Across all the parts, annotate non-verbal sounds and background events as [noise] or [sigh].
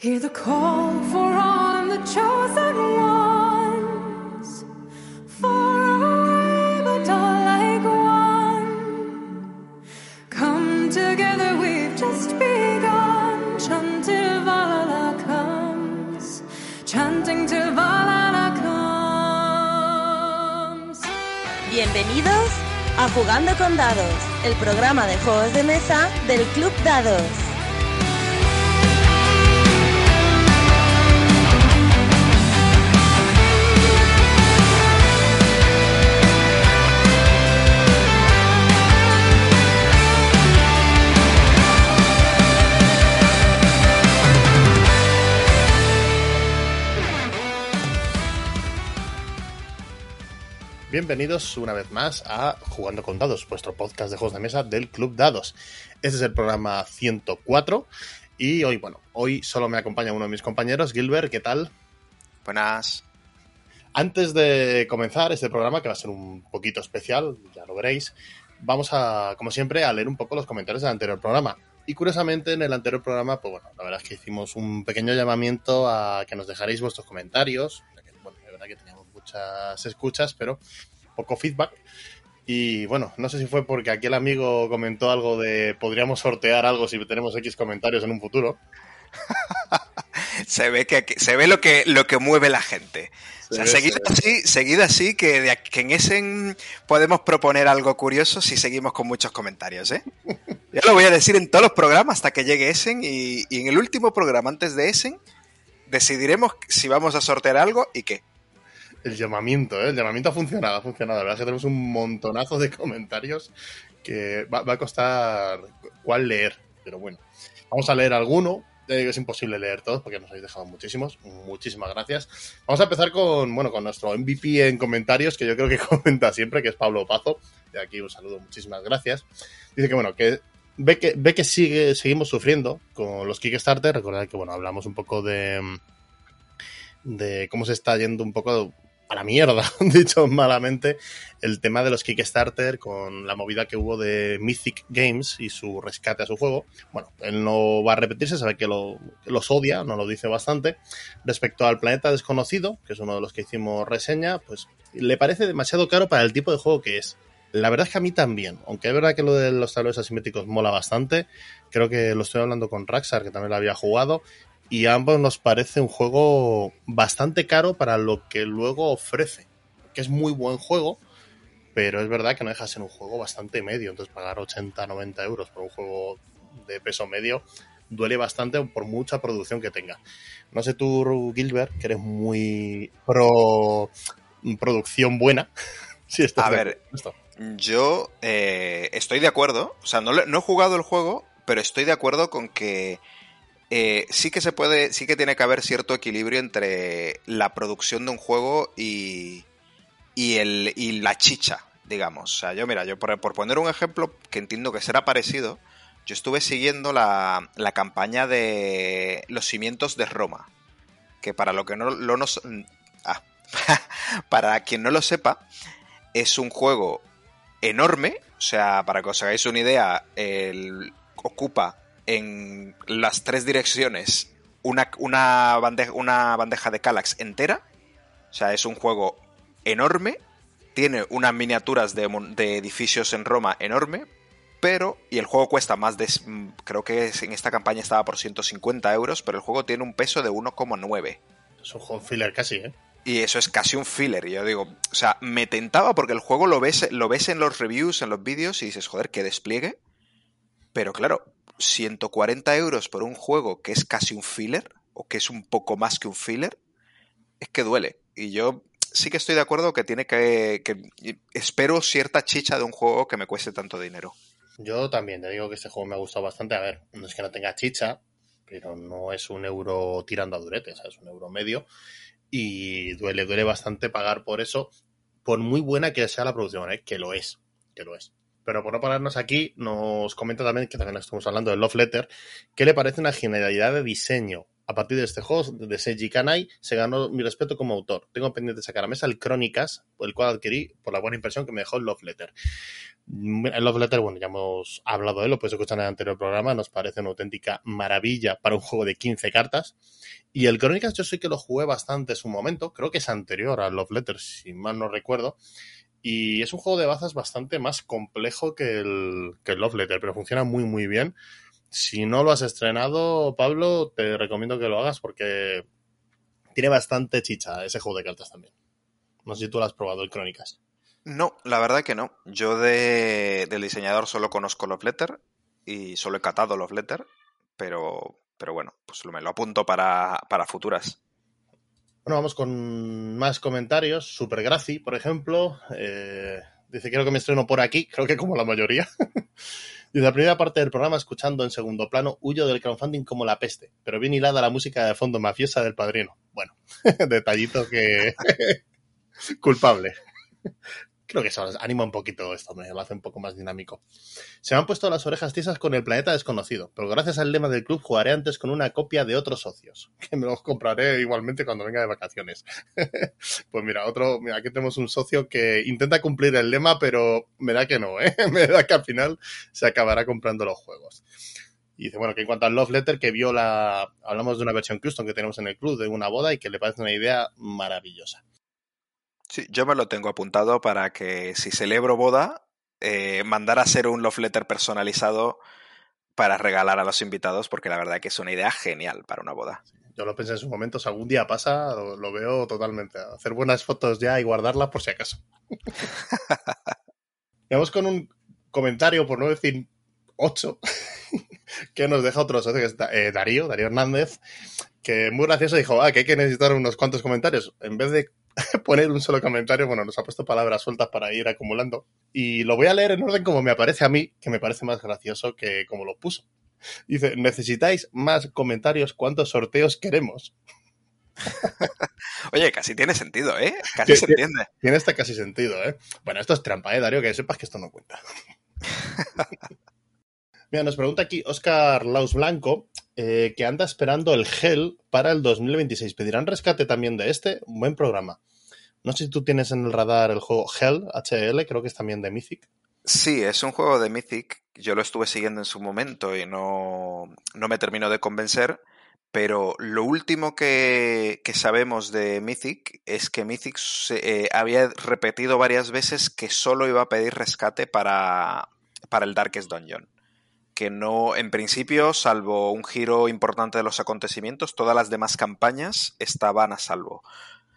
Hear the call for on the chosen ones. Far away, but all like one. Come together, we've just begun. Chant till Valhalla comes. Chanting till Valhalla comes. Bienvenidos a Jugando con Dados, el programa de juegos de mesa del Club Dados. Bienvenidos una vez más a Jugando con Dados, vuestro podcast de juegos de mesa del Club Dados. Este es el programa 104 y hoy, bueno, hoy solo me acompaña uno de mis compañeros, Gilbert, ¿qué tal? Buenas. Antes de comenzar este programa, que va a ser un poquito especial, ya lo veréis, vamos a, como siempre, a leer un poco los comentarios del anterior programa. Y curiosamente, en el anterior programa, pues bueno, la verdad es que hicimos un pequeño llamamiento a que nos dejaréis vuestros comentarios. Bueno, la verdad que teníamos muchas escuchas, pero poco feedback. Y bueno, no sé si fue porque aquí el amigo comentó algo de podríamos sortear algo si tenemos X comentarios en un futuro. [laughs] se ve que se ve lo que lo que mueve la gente. Se o sea, ve, seguido se así, seguido así que, de, que en ese podemos proponer algo curioso si seguimos con muchos comentarios, ¿eh? [laughs] Yo lo voy a decir en todos los programas hasta que llegue Essen y, y en el último programa antes de Essen decidiremos si vamos a sortear algo y qué. El llamamiento, ¿eh? El llamamiento ha funcionado, ha funcionado. La verdad es que tenemos un montonazo de comentarios que va, a costar cuál leer. Pero bueno, vamos a leer alguno. Es imposible leer todos porque nos habéis dejado muchísimos. Muchísimas gracias. Vamos a empezar con, bueno, con nuestro MVP en comentarios, que yo creo que [laughs] comenta siempre, que es Pablo Pazo. De aquí un saludo, muchísimas gracias. Dice que, bueno, que ve que, ve que sigue, seguimos sufriendo con los Kickstarter. Recordad que, bueno, hablamos un poco de, de cómo se está yendo un poco a la mierda, [laughs] dicho malamente, el tema de los Kickstarter con la movida que hubo de Mythic Games y su rescate a su juego. Bueno, él no va a repetirse, sabe que, lo, los odia, no lo dice bastante. Respecto al Planeta Desconocido, que es uno de los que hicimos reseña, pues le parece demasiado caro para el tipo de juego que es. La verdad es que a mí también, aunque es verdad que lo de los tableros asimétricos mola bastante, creo que lo estoy hablando con Raxar, que también lo había jugado, y a ambos nos parece un juego bastante caro para lo que luego ofrece. Que es muy buen juego, pero es verdad que no deja de ser un juego bastante medio. Entonces, pagar 80, 90 euros por un juego de peso medio duele bastante por mucha producción que tenga. No sé tú, Gilbert, que eres muy pro producción buena. [laughs] si estás A ver, esto. Yo eh, estoy de acuerdo, o sea, no, no he jugado el juego, pero estoy de acuerdo con que eh, sí que se puede, sí que tiene que haber cierto equilibrio entre la producción de un juego y, y, el, y la chicha, digamos. O sea, yo, mira, yo por, por poner un ejemplo que entiendo que será parecido, yo estuve siguiendo la, la campaña de los cimientos de Roma, que para lo que no lo ah, [laughs] para quien no lo sepa, es un juego enorme, o sea, para que os hagáis una idea, el- ocupa en las tres direcciones una, una, bandeja, una bandeja de Calax entera, o sea, es un juego enorme, tiene unas miniaturas de, edificios en Roma enorme, pero, y el juego cuesta más de, creo que en esta campaña estaba por 150 euros, pero el juego tiene un peso de 1,9. Es un juego filler casi, ¿eh? Y eso es casi un filler. Y yo digo, o sea, me tentaba porque el juego lo ves, lo ves en los reviews, en los vídeos, y dices, joder, qué despliegue. Pero claro, 140 euros por un juego que es casi un filler, o que es un poco más que un filler, es que duele. Y yo sí que estoy de acuerdo que tiene que, espero cierta chicha de un juego que me cueste tanto dinero. Yo también, te digo que este juego me ha gustado bastante. A ver, no es que no tenga chicha, pero no es un euro tirando a durete, es un euro medio. Y duele, duele bastante pagar por eso, por muy buena que sea la producción, ¿eh? que lo es, que lo es. Pero por no pararnos aquí, nos comenta también, que también estamos hablando del Love Letter, que le parece una genialidad de diseño A partir de este juego de Seiji Kanai se ganó mi respeto como autor. Tengo pendiente de sacar a mesa el Crónicas, el cual adquirí por la buena impresión que me dejó el Love Letter. El Love Letter, bueno, ya hemos hablado de él, lo puedes escuchar en el anterior programa, nos parece una auténtica maravilla para un juego de 15 cartas. Y el Crónicas yo sé que lo jugué bastante en su momento, creo que es anterior al Love Letter, si mal no recuerdo. Y es un juego de bazas bastante más complejo que el, que Love Letter, pero funciona muy, muy bien. Si no lo has estrenado, Pablo, te recomiendo que lo hagas porque tiene bastante chicha ese juego de cartas también. No sé si tú lo has probado, el Crónicas. No, la verdad que no. Yo de, del diseñador solo conozco Love Letter y solo he catado Love Letter, pero, pero bueno, pues me lo apunto para, para futuras. Bueno, vamos con más comentarios. Super Graci, por ejemplo, eh, dice, quiero que me estreno por aquí, creo que como la mayoría. [laughs] Dice, la primera parte del programa, escuchando en segundo plano, huyo del crowdfunding como la peste, pero bien hilada la música de fondo mafiosa del padrino. Bueno, [laughs] detallito que... [laughs] culpable. Creo que eso anima un poquito esto, me lo hace un poco más dinámico. Se me han puesto las orejas tiesas con el planeta desconocido, pero gracias al lema del club jugaré antes con una copia de otros socios, [laughs] que me los compraré igualmente cuando venga de vacaciones. [laughs] pues mira, otro, mira, aquí tenemos un socio que intenta cumplir el lema, pero me da que no, ¿eh? [laughs] me da que al final se acabará comprando los juegos. Y dice, bueno, que en cuanto al Love Letter, que vio la. Hablamos de una versión custom que tenemos en el club de una boda y que le parece una idea maravillosa. Sí, yo me lo tengo apuntado para que si celebro boda, eh, mandar a hacer un love letter personalizado para regalar a los invitados, porque la verdad que es una idea genial para una boda. Yo lo pensé en su momento, si algún día pasa, lo, veo totalmente. Hacer buenas fotos ya y guardarlas por si acaso. [laughs] Vamos con un comentario, por no decir ocho, [laughs] que nos deja otro socio, que es eh, Darío, Darío Hernández, que muy gracioso dijo, ah, que hay que necesitar unos cuantos comentarios. En vez de [laughs] poner un solo comentario, bueno, nos ha puesto palabras sueltas para ir acumulando. Y lo voy a leer en orden como me aparece a mí, que me parece más gracioso que como lo puso. Dice, necesitáis más comentarios, ¿cuántos sorteos queremos? [laughs] Oye, casi tiene sentido, ¿eh? Casi se entiende. Tiene este casi sentido, ¿eh? Bueno, esto es trampa, ¿eh, Darío? Que sepas que esto no cuenta. [laughs] Mira, nos pregunta aquí Oscar Laus Blanco eh, que anda esperando el Hell para el 2026. ¿Pedirán rescate también de este? Un buen programa. No sé si tú tienes en el radar el juego Hell, HL, creo que es también de Mythic. Sí, es un juego de Mythic. Yo lo estuve siguiendo en su momento y no, no me terminó de convencer. Pero lo último que, que sabemos de Mythic es que Mythic eh, había repetido varias veces que solo iba a pedir rescate para, para el Darkest Dungeon que no, en principio, salvo un giro importante de los acontecimientos, todas las demás campañas estaban a salvo.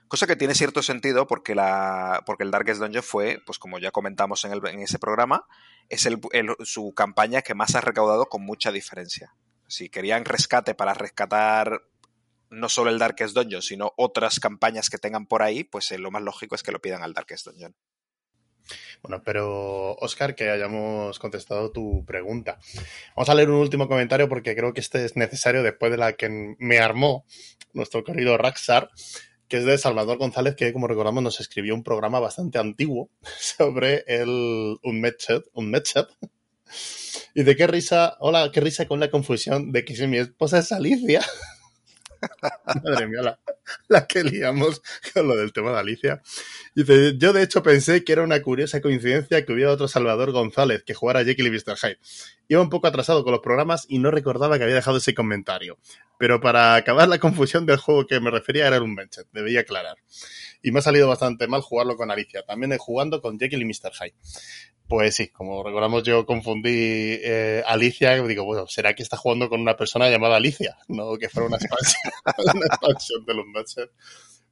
Cosa que tiene cierto sentido porque, la, porque el Darkest Dungeon fue, pues como ya comentamos en, el, en ese programa, es el, su campaña que más ha recaudado con mucha diferencia. Si querían rescate para rescatar no solo el Darkest Dungeon, sino otras campañas que tengan por ahí, pues eh, lo más lógico es que lo pidan al Darkest Dungeon. Bueno, pero Oscar, que hayamos contestado tu pregunta. Vamos a leer un último comentario porque creo que este es necesario después de la que me armó nuestro querido Raxar, que es de Salvador González, que como recordamos nos escribió un programa bastante antiguo [laughs] sobre el un un matchup. Y de qué risa, hola, qué risa con la confusión de que si mi esposa es Alicia. [laughs] Madre mía, la, que liamos con lo del tema de Alicia. Dice, yo de hecho pensé que era una curiosa coincidencia que hubiera otro Salvador González que jugara Jekyll y Mr. Hyde. Iba un poco atrasado con los programas y no recordaba que había dejado ese comentario. Pero para acabar la confusión del juego que me refería era un benchet, debía aclarar. Y me ha salido bastante mal jugarlo con Alicia, también jugando con Jekyll y Mr. Hyde. Pues sí, como recordamos yo confundí eh, Alicia, digo, bueno, ¿será que está jugando con una persona llamada Alicia? No que fuera una expansión, [laughs] de los matches.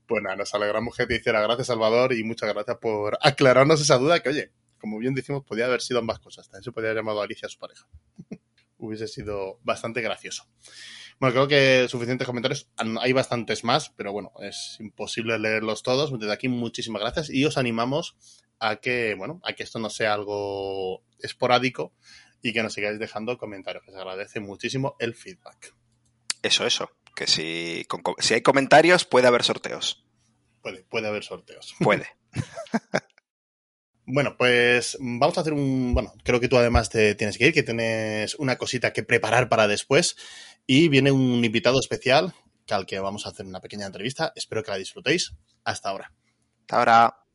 Pues nada, nos alegramos que te hiciera. Gracias, Salvador, y muchas gracias por aclararnos esa duda que, oye, como bien decimos, podía haber sido ambas cosas. También se podía haber llamado Alicia a su pareja. [laughs] Hubiese sido bastante gracioso. Bueno, creo que suficientes comentarios. Hay bastantes más, pero bueno, es imposible leerlos todos. Desde aquí, muchísimas gracias y os animamos a que, bueno, a que esto no sea algo esporádico y que nos sigáis dejando comentarios, que se agradece muchísimo el feedback. Eso, eso. Que si, con, si hay comentarios, puede haber sorteos. Puede, puede haber sorteos. [laughs] Puede. Bueno, pues vamos a hacer un. Bueno, creo que tú además te tienes que ir, que tienes una cosita que preparar para después. Y viene un invitado especial al que vamos a hacer una pequeña entrevista. Espero que la disfrutéis. Hasta ahora. Hasta ahora.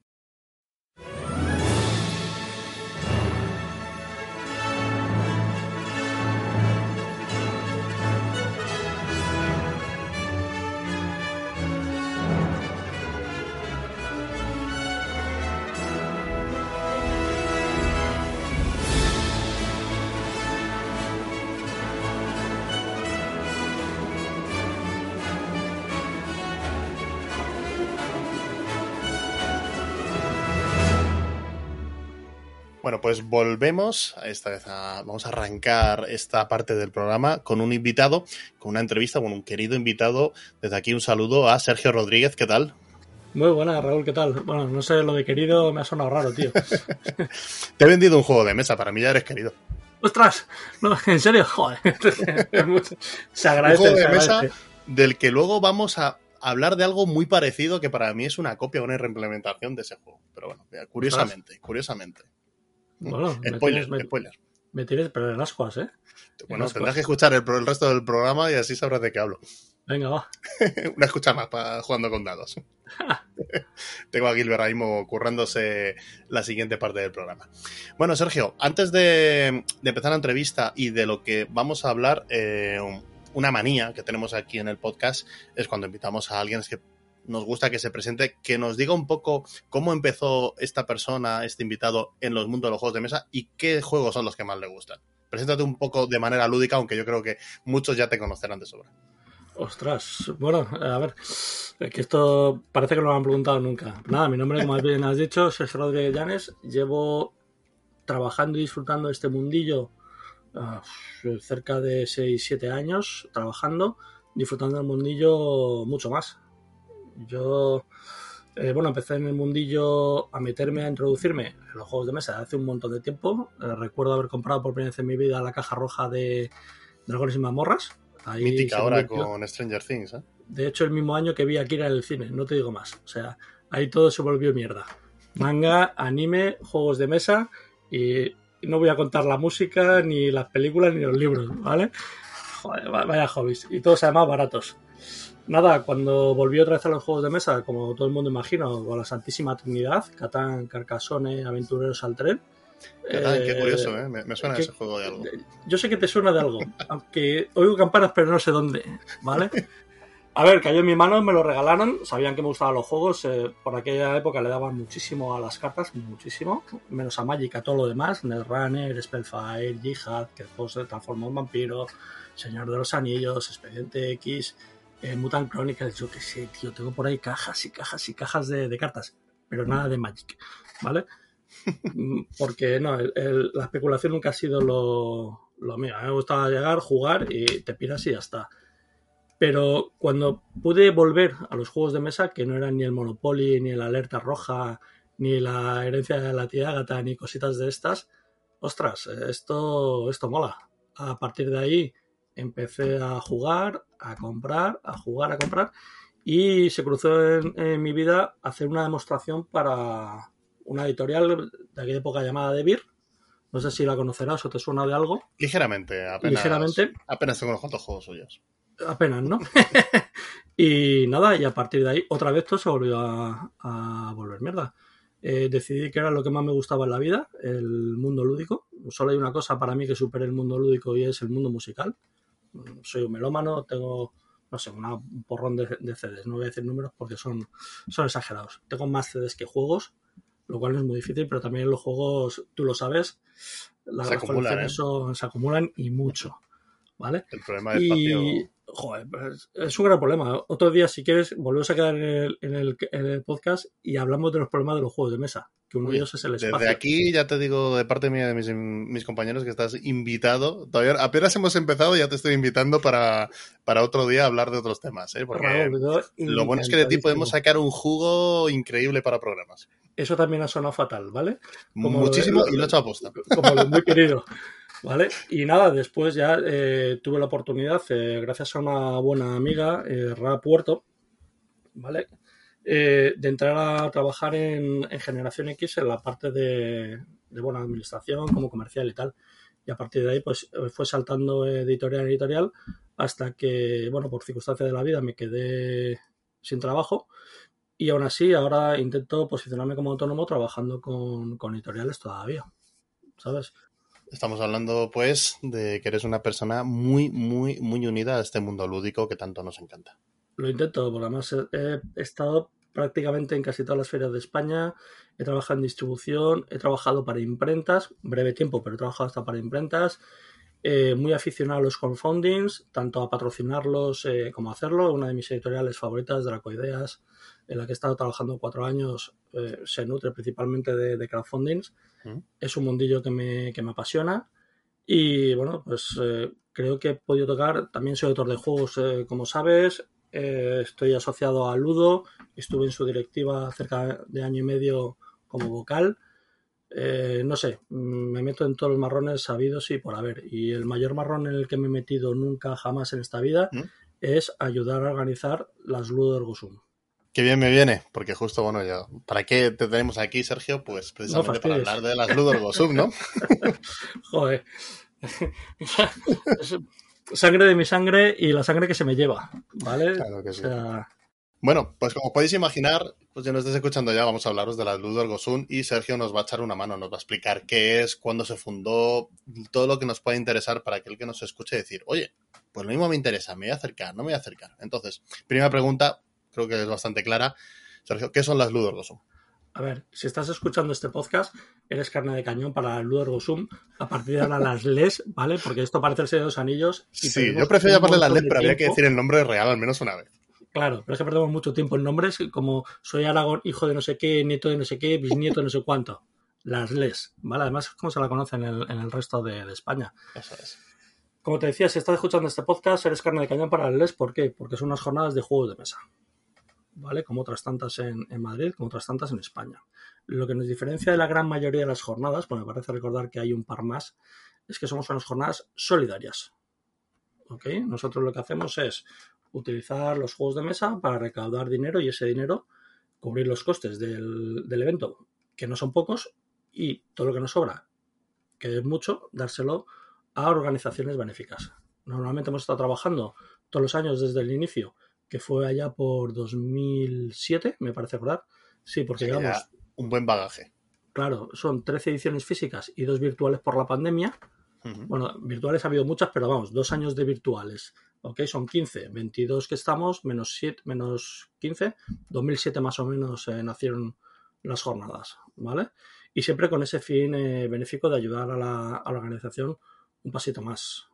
Bueno, pues volvemos. Esta vez a- vamos a arrancar esta parte del programa con un invitado, con una entrevista con un querido invitado. Desde aquí un saludo a Sergio Rodríguez. ¿Qué tal? Muy buena, Raúl, ¿qué tal? Bueno, no sé, lo de querido me ha sonado raro, tío. [laughs] Te he vendido un juego de mesa. Para mí ya eres querido. ¡Ostras! No, ¿En serio? [laughs] Joder. Se Un agradece, juego se de mesa del que luego vamos a hablar de algo muy parecido que para mí es una copia una reimplementación de ese juego. Pero bueno, curiosamente, curiosamente. Bueno, me Spoiler, tienes, me, spoiler. me tienes pero en ascuas, ¿eh? Bueno, tendrás que escuchar el, resto del programa y así sabrás de qué hablo. Venga, va. [laughs] Una escucha más para jugando con dados. [laughs] Tengo a Gilbert ahí currándose la siguiente parte del programa. Bueno, Sergio, antes de, de empezar la entrevista y de lo que vamos a hablar, eh, una manía que tenemos aquí en el podcast es cuando invitamos a alguien que nos gusta que se presente, que nos diga un poco cómo empezó esta persona, este invitado, en los mundos de los juegos de mesa y qué juegos son los que más le gustan. Preséntate un poco de manera lúdica, aunque yo creo que muchos ya te conocerán de sobra. Ostras, bueno, a ver, que esto parece que no lo han preguntado nunca. Nada, mi nombre, como bien has dicho, es Rodríguez Llanes. Llevo trabajando y disfrutando de este mundillo ah, cerca de 6-7 años, trabajando, disfrutando del mundillo mucho más. Yo, eh, bueno, empecé en el mundillo a meterme, a introducirme en los juegos de mesa hace un montón de tiempo. Eh, recuerdo haber comprado por primera vez en mi vida la caja roja de Dragones y Mazmorras. Ahí Mítica ahora con Stranger Things, ¿eh? de hecho, el mismo año que vi Akira en el cine, no te digo más. O sea, ahí todo se volvió mierda. Manga, anime, juegos de mesa y no voy a contar la música, ni las películas, ni los libros, ¿vale? Joder, vaya hobbies. Y todos además baratos. Nada, cuando volví otra vez a los juegos de mesa, como todo el mundo imagino, con la Santísima Trinidad, Catán, Carcassonne, Aventureros al Tren. Qué eh, curioso, ¿eh? Me, me suena que- ese juego de algo. yo sé que te suena de algo, [laughs] aunque oigo campanas, pero no sé dónde, ¿vale? A ver, cayó en mi mano, me lo regalaron, sabían que me gustaban los juegos, eh, por aquella época le daban muchísimo a las cartas, muchísimo, menos a Magic, a todo lo demás, Netrunner, Spellfire, Jihad, que después se transformó en vampiro, Señor de los Anillos, Expediente X, eh, Mutant Chronicles, yo qué sé, tío, tengo por ahí cajas y cajas y cajas de, de cartas, pero nada de Magic, ¿vale? [laughs] Mm, Porque no, el- el- la especulación nunca ha sido lo, lo mío. A mí me gustaba llegar, jugar y te piras y ya está. Pero cuando pude volver a los juegos de mesa, que no eran ni el Monopoly, ni la Alerta Roja, ni la herencia de la tía Agatha, ni cositas de estas, ostras, esto, esto mola. A partir de ahí empecé a jugar, a comprar, a jugar, a comprar, y se cruzó en, en mi vida hacer una demostración para una editorial de aquella época llamada De Beer. No sé si la conocerás o te suena de algo. Ligeramente, apenas. Ligeramente. Apenas tengo unos cuantos juegos suyos. Apenas, ¿no? [laughs] y nada, y a partir de ahí, otra vez todo se volvió a, a volver mierda. Eh, decidí que era lo que más me gustaba en la vida, el mundo lúdico. Solo hay una cosa para mí que supere el mundo lúdico y es el mundo musical. Soy un melómano, tengo, no sé, una- un porrón de, de CDs. No voy a decir números porque son, son exagerados. Tengo más CDs que juegos, lo cual es muy difícil, pero también los juegos, tú lo sabes, las, Se acumulan, ¿eh? son- se acumulan y mucho. ¿Vale? El problema del. Y, joder, pues, es un gran problema. Otro día, si quieres, volvemos a quedar en el, en el- en el podcast y hablamos de los problemas de los juegos de mesa, que uno Uy, de ellos es el espacio. Desde aquí ya te digo de parte mía de mis, mis compañeros que estás invitado. Todavía apenas hemos empezado ya te estoy invitando para, para otro día hablar de otros temas, ¿eh? Porque Raúl, yo lo bueno es que de ti podemos sacar un jugo increíble para programas. Eso también ha sonado fatal, ¿vale? Como lo de- Muchísimo y lo he hecho a posta. Como lo muy [laughs] querido. ¿Vale? Y nada, después ya eh, tuve la oportunidad, eh, gracias a una buena amiga, Ra Puerto, ¿vale? Eh, de entrar a trabajar en, en Generación X en la parte de, de buena administración, como comercial y tal. Y a partir de ahí, pues eh, fue saltando editorial en editorial hasta que, bueno, por circunstancias de la vida me quedé sin trabajo. Y aún así, ahora intento posicionarme como autónomo trabajando con, con editoriales todavía. ¿Sabes? Estamos hablando, pues, de que eres una persona muy, muy, muy unida a este mundo lúdico que tanto nos encanta. Lo intento, porque además he, he estado prácticamente en casi todas las ferias de España. He trabajado en distribución, he trabajado para imprentas, breve tiempo, pero he trabajado hasta para imprentas. Eh, muy aficionado a los crowdfundings, tanto a patrocinarlos eh, como a hacerlo. Una de mis editoriales favoritas, Dracoideas, en la que he estado trabajando cuatro años, eh, se nutre principalmente de, de crowdfundings. Mm. Es un mundillo que me, que me apasiona. Y bueno, pues eh, creo que he podido tocar. También soy autor de juegos, eh, como sabes. Eh, estoy asociado a Ludo. Estuve en su directiva cerca de año y medio como vocal. Eh, no sé, mm, me meto en todos los marrones sabidos y por haber. Y el mayor marrón en el que me he metido nunca jamás en esta vida ¿Mm? es ayudar a organizar las Ludo Ergosum. Qué bien me viene, porque justo, bueno, ya, ¿para qué te tenemos aquí, Sergio? Pues precisamente para hablar de las Ludor Sub, ¿no? [laughs] Joder. [laughs] [laughs] Sangre de mi sangre y la sangre que se me lleva, ¿vale? Claro que sí. O sea, Bueno, pues como podéis imaginar, pues ya nos estáis escuchando ya, vamos a hablaros de la Gosun y Sergio nos va a echar una mano, nos va a explicar qué es, cuándo se fundó, todo lo que nos pueda interesar para aquel que nos escuche decir, oye, pues lo mismo me interesa, me voy a acercar, no me voy a acercar. Entonces, primera pregunta, creo que es bastante clara. Sergio, ¿qué son las Gosun? A ver, si estás escuchando este podcast, eres carne de cañón para el Ludo Ergosum. A partir de ahora las les, ¿vale? Porque esto parece el Señor de los Anillos. y Sí, yo prefiero llamarle las de pero habría que decir el nombre real al menos una vez. Claro, pero es que perdemos mucho tiempo en nombres como soy Aragón, hijo de no sé qué, nieto de no sé qué, bisnieto de no sé cuánto. Las les, ¿vale? Además, es como se la conoce en el, en el resto de, de España. Eso es. Como te decía, si estás escuchando este podcast, eres carne de cañón para el les. ¿Por qué? Porque son unas jornadas de juegos de mesa. ¿Vale? Como otras tantas en, Madrid, como otras tantas en España. Lo que nos diferencia de la gran mayoría de las jornadas, pues me parece recordar que hay un par más, es que somos unas jornadas solidarias. ¿Ok? Nosotros lo que hacemos es utilizar los juegos de mesa para recaudar dinero y ese dinero cubrir los costes del evento, que no son pocos, y todo lo que nos sobra, que es mucho, dárselo a organizaciones benéficas. Normalmente hemos estado trabajando todos los años desde el inicio, que fue allá por 2007, me parece recordar. Sí, porque digamos, un buen bagaje. claro, son 13 ediciones físicas y dos virtuales por la pandemia. Bueno, virtuales ha habido muchas, pero vamos, dos años de virtuales. Ok, son 15, 22 que estamos, menos, 7, menos 15. 2007 más o menos eh, nacieron las jornadas, ¿vale? Y siempre con ese fin eh, benéfico de ayudar a la, a la organización un pasito más.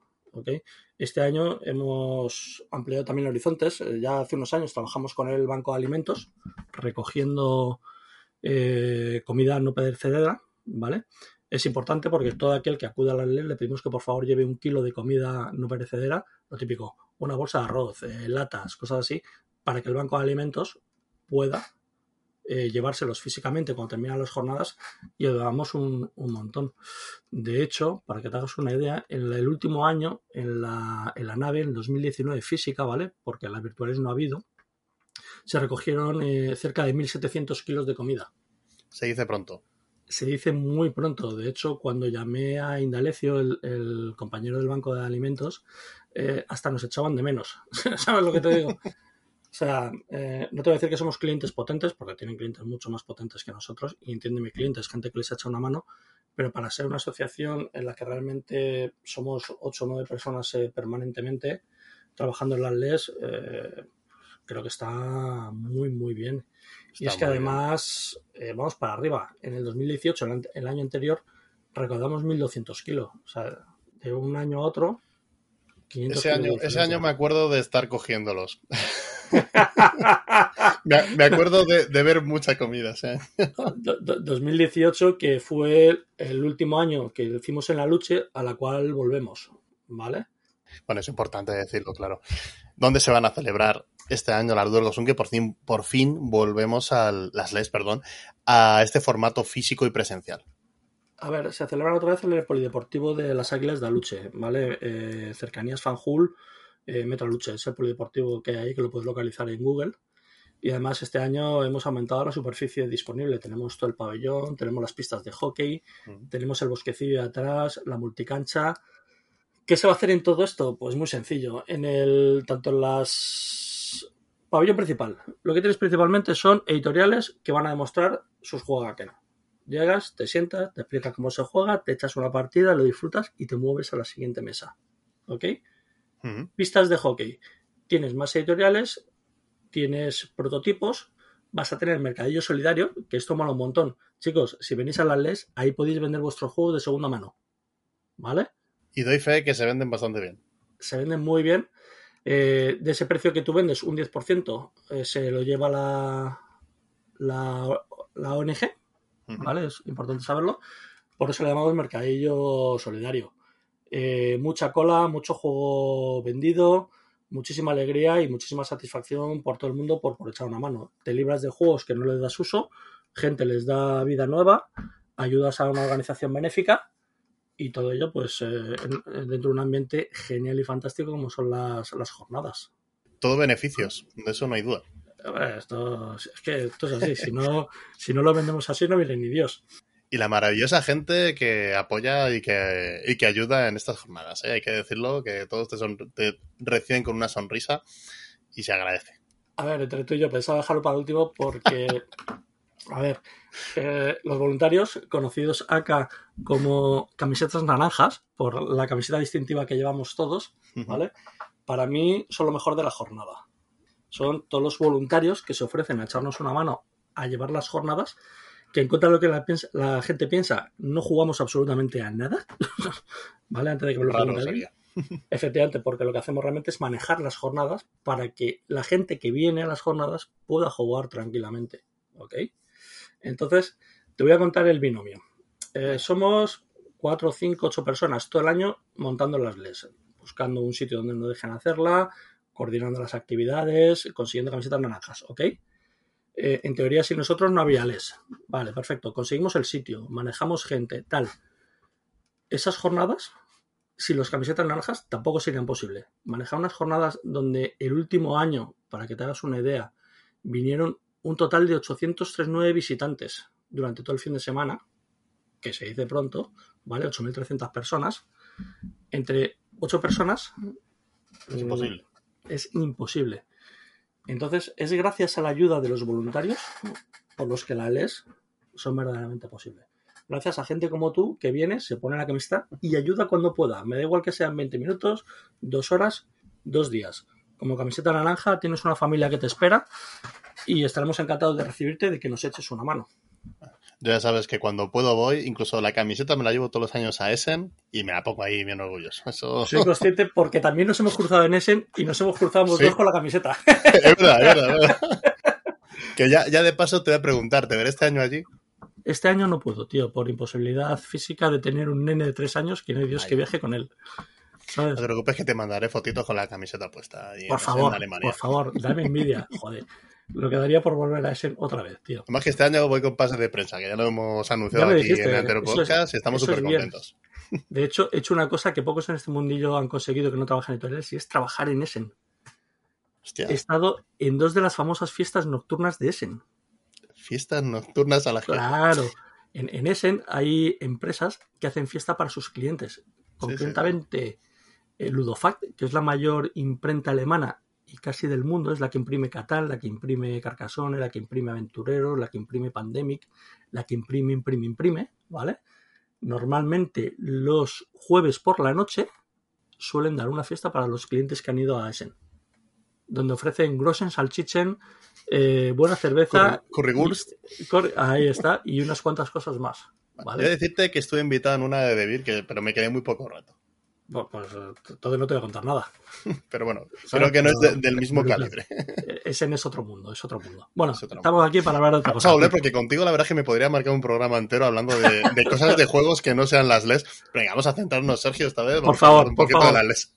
Este año hemos ampliado también horizontes. Eh, Ya hace unos años trabajamos con el Banco de Alimentos, recogiendo eh, comida no perecedera, ¿vale? Es importante porque todo aquel que acude a la ley le pedimos que por favor lleve un kilo de comida no perecedera, lo típico, una bolsa de arroz, eh, latas, cosas así, para que el Banco de Alimentos pueda eh, llevárselos físicamente cuando terminan las jornadas y ayudamos un, un montón. De hecho, para que te hagas una idea, en el último año, en la, en la nave, en 2019 física, ¿vale? Porque en las virtuales no ha habido, se recogieron eh, cerca de 1.700 kilos de comida. Se dice pronto. Se dice muy pronto. De hecho, cuando llamé a Indalecio, el, el compañero del Banco de Alimentos, eh, hasta nos echaban de menos. [laughs] ¿Sabes lo que te digo? O sea, eh, no te voy a decir que somos clientes potentes, porque tienen clientes mucho más potentes que nosotros, y entiende mi cliente, es gente que les echa una mano, pero para ser una asociación en la que realmente somos 8 o 9 personas eh, permanentemente trabajando en las LES, eh, creo que está muy, muy bien. y es que además, eh, vamos para arriba. En el 2018, el, el año anterior, recaudamos 1.200 kilos. O sea, de un año a otro, 500 Ese kilos año, ese año me acuerdo de estar cogiéndolos. [laughs] [laughs] me, me acuerdo de, de ver mucha comida. ¿sí? Do- do- 2018, que fue el último año que hicimos en la lucha, a la cual volvemos, ¿vale? Bueno, es importante decirlo, claro. ¿Dónde se van a celebrar este año las Duel Gosun? Que por fin, por fin volvemos a las LES, perdón, a este formato físico y presencial. A ver, se celebran otra vez en el Polideportivo de las Águilas de Aluche, ¿vale? Eh, cercanías Fanjul, eh, Metro Aluche, es el polideportivo que hay, que lo puedes localizar en Google. Y además este año hemos aumentado la superficie disponible. Tenemos todo el pabellón, tenemos las pistas de hockey, tenemos el bosquecillo de atrás, la multicancha. ¿Qué se va a hacer en todo esto? Pues muy sencillo. En el tanto en las pabellón principal, lo que tienes principalmente son editoriales que van a demostrar sus juegos que no. Llegas, te sientas, te explicas cómo se juega, te echas una partida, lo disfrutas y te mueves a la siguiente mesa. ¿Ok? Pistas de hockey. Tienes más editoriales, tienes prototipos, vas a tener mercadillo solidario, que esto mola un montón. Chicos, si venís a las LES, ahí podéis vender vuestros juegos de segunda mano. ¿Vale? Y doy fe que se venden bastante bien. Se venden muy bien. Eh, de ese precio que tú vendes, un 10% eh, se lo lleva la, la, la ONG. ¿vale? Es importante saberlo. Por eso le llamamos mercadillo solidario. Eh, mucha cola, mucho juego vendido, muchísima alegría y muchísima satisfacción por todo el mundo por, por echar una mano. Te libras de juegos que no les das uso, gente les da vida nueva, ayudas a una organización benéfica y todo ello pues eh, en- dentro de un ambiente genial y fantástico como son las, las jornadas. Todo beneficios, de eso no hay duda. Esto, es que esto es así, si no, si no lo vendemos así no viene ni Dios. Y la maravillosa gente que apoya y que, y que ayuda en estas jornadas. ¿eh? Hay que decirlo, que todos te, son- te reciben con una sonrisa y se agradece. A ver, entre tú y yo pensaba dejarlo para último porque, [laughs] a ver, eh, los voluntarios, conocidos acá como camisetas naranjas, por la camiseta distintiva que llevamos todos, ¿vale? Para mí son lo mejor de la jornada. Son todos los voluntarios que se ofrecen a echarnos una mano a llevar las jornadas, que en contra de lo que la, piensa- la gente piensa, no jugamos absolutamente a nada, [laughs] ¿vale? Antes de que me lo Raro pregunte alguien. sería. [laughs] Efectivamente, porque lo que hacemos realmente es manejar las jornadas para que la gente que viene a las jornadas pueda jugar tranquilamente. ¿Ok? Entonces, te voy a contar el binomio. Eh, somos cuatro, cinco, ocho personas todo el año montando las LES, buscando un sitio donde nos dejen hacerla, coordinando las actividades, consiguiendo camisetas naranjas. ¿Ok? Eh, en teoría, si nosotros no había LES. Vale, perfecto. Conseguimos el sitio, manejamos gente, tal. Esas jornadas si los camisetas naranjas tampoco serían posible. Manejar unas jornadas donde el último año, para que te hagas una idea, vinieron un total de 839 visitantes durante todo el fin de semana, que se dice pronto, ¿vale? 8.300 personas. Entre 8 personas Es mm, imposible. es imposible. Entonces, es gracias a la ayuda de los voluntarios por los que la LES son verdaderamente posibles. Gracias a gente como tú que viene, se pone la camiseta y ayuda cuando pueda. Me da igual que sean 20 minutos, dos horas, dos días. Como camiseta naranja tienes una familia que te espera y estaremos encantados de recibirte, de que nos eches una mano. Ya sabes que cuando puedo voy, incluso la camiseta me la llevo todos los años a Essen y me la pongo ahí bien orgulloso. Eso Soy consciente porque también nos hemos cruzado en Essen y nos hemos cruzado los Sí. dos con la camiseta. [laughs] es verdad, es verdad, es verdad. Que ya, ya de paso te voy a preguntar, ¿te veré este año allí? Este año no puedo, tío, por imposibilidad física de tener un nene de tres años que no hay Dios que viaje con él. ¿Sabes? No te preocupes que te mandaré fotitos con la camiseta puesta. Por favor, por favor, dame envidia. [laughs] Joder, lo que daría por volver a ese otra vez, tío. Además que este año voy con pase de prensa, que ya lo hemos anunciado lo aquí dijiste, en el anterior eso es- podcast y estamos es súper contentos. [laughs] De hecho, he hecho una cosa que pocos en este mundillo han conseguido que no trabajan en editoriales y es trabajar en Essen. Hostia, He estado en dos de las famosas fiestas nocturnas de Essen. fiestas nocturnas a la gente. Claro. En, en Essen hay empresas que hacen fiesta para sus clientes. Concretamente, eh, Ludofact, que es la mayor imprenta alemana y casi del mundo, es la que imprime Catán, la que imprime Carcassonne, la que imprime Aventureros, la que imprime Pandemic, la que imprime, imprime, imprime, ¿vale? Normalmente los jueves por la noche suelen dar una fiesta para los clientes que han ido a Essen, donde ofrecen Grossen, Salchichen, eh, buena cerveza, Curry- Currywurst. Ahí está, y unas cuantas cosas más. Voy a decirte que estuve invitado en una de Debir, que, pero me quedé muy poco rato. Pues, pues, eh, entonces no te voy a contar nada. Pero bueno, [laughs] creo que no es de- del mismo calibre. Eh, [laughs] Ese es otro mundo, es otro mundo. Bueno, Es otro estamos aquí para hablar de otra cosa. volver porque contigo la verdad es que me podría marcar un programa entero hablando de, de cosas de juegos que no sean las LES. Venga, vamos a centrarnos, Sergio, esta vez. Por favor, un por poquito favor. de las LES.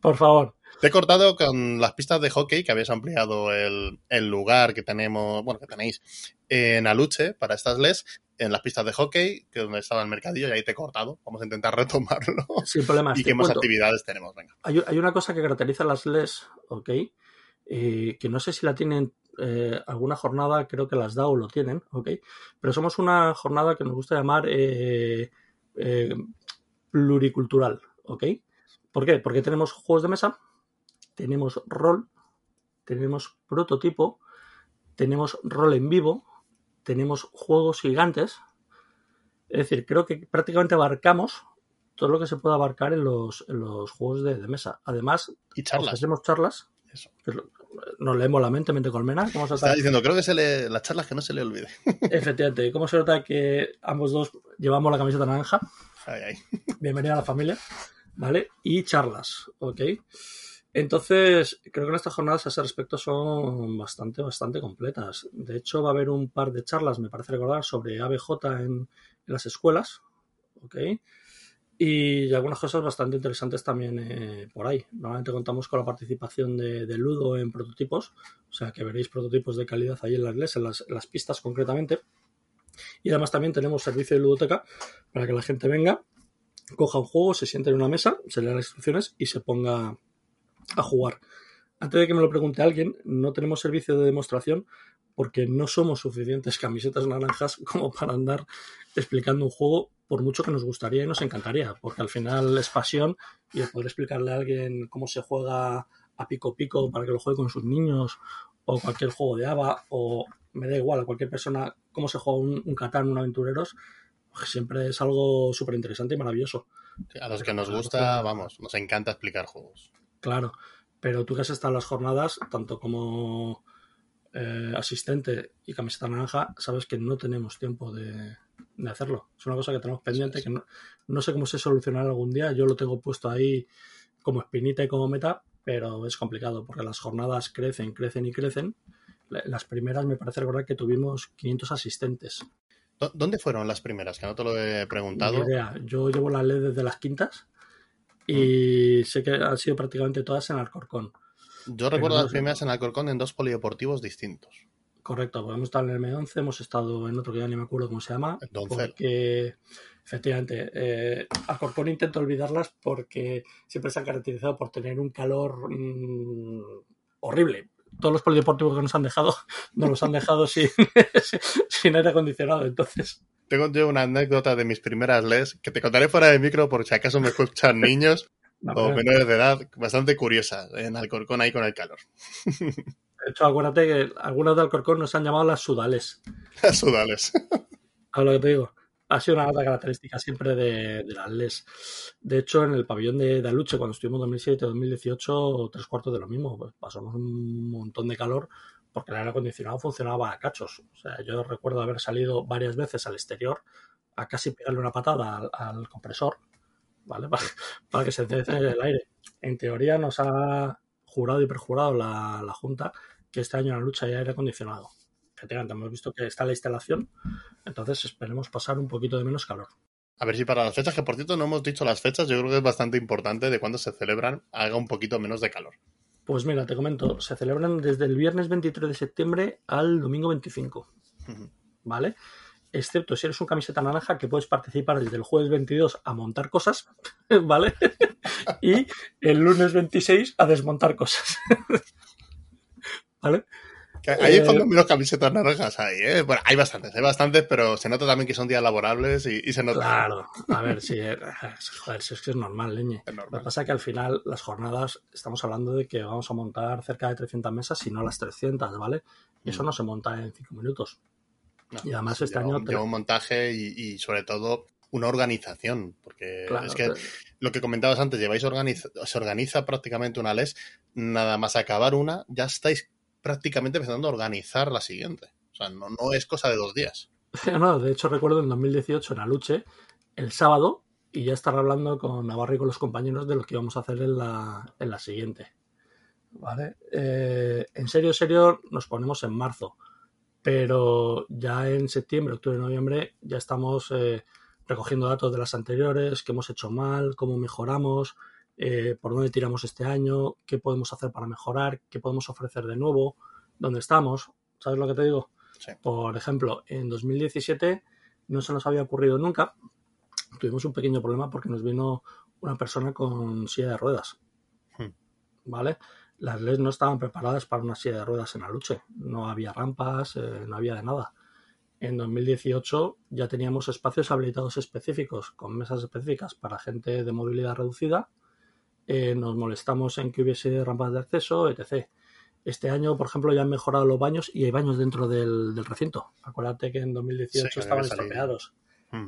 Por favor. Te he cortado con las pistas de hockey, que habéis ampliado el, el lugar que tenemos, bueno, que tenéis en Aluche para estas LES, en las pistas de hockey, que es donde estaba el mercadillo, y ahí te he cortado. Vamos a intentar [laughs] retomarlo. Sin problemas. ¿Y qué más cuento. actividades tenemos? Venga. Hay, hay una cosa que caracteriza a las LES, ¿ok? Eh, que no sé si la tienen eh, alguna jornada, creo que las DAO lo tienen, ¿ok? Pero somos una jornada que nos gusta llamar eh, pluricultural, ¿ok? ¿Por qué? Porque tenemos juegos de mesa, tenemos rol, tenemos prototipo, tenemos rol en vivo, tenemos juegos gigantes. Es decir, creo que prácticamente abarcamos todo lo que se puede abarcar en los, en los juegos de, de mesa. Además, Y charlas. hacemos charlas. Eso. lo- Nos leemos la mente, mente colmena. ¿Cómo se Estaba diciendo, creo que se le, las charlas que no se le olvide. [laughs] Efectivamente, ¿cómo se nota que ambos dos llevamos la camiseta naranja? Ay, ay. Bienvenida a la familia, ¿vale? Y charlas, ¿ok? Entonces, creo que nuestras jornadas a ese respecto son bastante, bastante completas. De hecho, va a haber un par de charlas, me parece recordar, sobre ABJ en, en las escuelas, ¿ok? Y algunas cosas bastante interesantes también eh, por ahí. Normalmente contamos con la participación de, Ludo en prototipos, o sea que veréis prototipos de calidad ahí en las LES, en las, pistas concretamente. Y además también tenemos servicio de ludoteca para que la gente venga, coja un juego, se siente en una mesa, se lea las instrucciones y se ponga a jugar. Antes de que me lo pregunte alguien, no tenemos servicio de demostración porque no somos suficientes camisetas naranjas [laughs] como para andar explicando un juego por mucho que nos gustaría y nos encantaría, porque al final es pasión y el poder explicarle a alguien cómo se juega a pico pico para que lo juegue con sus niños o cualquier juego de ABA o me da igual a cualquier persona cómo se juega un, un Catán, un Aventureros, pues siempre es algo súper interesante y maravilloso. A los que nos gusta, vamos, nos encanta explicar juegos. Claro, pero tú que has estado en las jornadas, tanto como eh, asistente y camiseta naranja, sabes que no tenemos tiempo de, de hacerlo. Es una cosa que tenemos pendiente, que no, no sé cómo se solucionará algún día. Yo lo tengo puesto ahí como espinita y como meta, pero es complicado porque las jornadas crecen, crecen y crecen. La- Las primeras me parece recordar que tuvimos 500 asistentes. ¿Dó- ¿Dónde fueron las primeras? Que no te lo he preguntado. Idea. Yo llevo la ley desde las quintas y sé que han sido prácticamente todas en Alcorcón. Yo recuerdo las primeras en Alcorcón en dos polideportivos distintos. Correcto, porque hemos estado en el M11, hemos estado en otro que ya ni me acuerdo cómo se llama. Doncel. Porque, efectivamente, eh, Alcorcón intento olvidarlas porque siempre se han caracterizado por tener un calor mm, horrible. Todos los polideportivos que nos han dejado, [laughs] nos los han dejado sin, [laughs] sin aire acondicionado. Entonces, Tengo yo una anécdota de mis primeras LES que te contaré fuera de micro por si acaso me escuchan [laughs] niños no, o menores de edad, bastante curiosa en Alcorcón ahí con el calor. de hecho, acuérdate que algunas de Alcorcón nos han llamado las sudales. [laughs] Sudales. A lo que te digo. Ha sido una nota característica siempre de, de las LES. De hecho, en el pabellón de, de Aluche, cuando estuvimos 2007-2018, tres cuartos de lo mismo. Pues pasamos un montón de calor porque el aire acondicionado funcionaba a cachos. O sea, yo recuerdo haber salido varias veces al exterior a casi pegarle una patada al, compresor, ¿vale? [laughs] Para, que se encienda el aire. En teoría nos ha jurado y perjurado la, Junta que este año la lucha hay aire acondicionado. Efectivamente, hemos visto que está la instalación, entonces esperemos pasar un poquito de menos calor. A ver si para las fechas, que por cierto no hemos dicho las fechas, yo creo que es bastante importante de cuándo se celebran, haga un poquito menos de calor. Pues mira, te comento, se celebran desde el viernes 23 de septiembre al domingo 25, Ujú. ¿vale? Excepto si eres un camiseta naranja que puedes participar desde el jueves 22 a montar cosas, [laughs] ¿vale? y el lunes 26 a desmontar cosas. [laughs] ¿Vale? Ahí es Eh, cuando menos camisetas naranjas hay, ¿eh? Bueno, hay bastantes, hay bastantes, pero se nota también que son días laborables y, y se nota. Claro, a ver, si, eh, joder, si es que es normal, leñe. Es Lo que pasa es que al final las jornadas estamos hablando de que vamos a montar cerca de 300 mesas, si no las 300, ¿vale? Y eso Mm. no se monta en 5 minutos. No, y además este lleva año te- lleva un montaje y, y sobre todo una organización, porque Claro, es que lo que comentabas antes, lleváis organiza- se organiza prácticamente una LES, nada más acabar una, ya estáis prácticamente empezando a organizar la siguiente. O sea, no, no es cosa de dos días. [laughs] No, de hecho recuerdo en 2018 en Aluche, el sábado, y ya estar hablando con Navarro y con los compañeros de lo que íbamos a hacer en la, en la siguiente. ¿Vale? Eh, en serio, serio, nos ponemos en marzo, pero ya en septiembre, octubre, noviembre, ya estamos eh, recogiendo datos de las anteriores, qué hemos hecho mal, cómo mejoramos, eh, por dónde tiramos este año, qué podemos hacer para mejorar, qué podemos ofrecer de nuevo, dónde estamos. ¿Sabes lo que te digo? Sí. Por ejemplo, en 2017 no se nos había ocurrido nunca. Tuvimos un pequeño problema porque nos vino una persona con silla de ruedas. Hmm. ¿Vale? las LES no estaban preparadas para una silla de ruedas en la lucha. No había rampas, eh, no había de nada. En 2018 ya teníamos espacios habilitados específicos, con mesas específicas para gente de movilidad reducida. Eh, nos molestamos en que hubiese rampas de acceso, etc. Este año, por ejemplo, ya han mejorado los baños y hay baños dentro del, del recinto. Acuérdate que en 2018 Sí, estaban estropeados. Mm.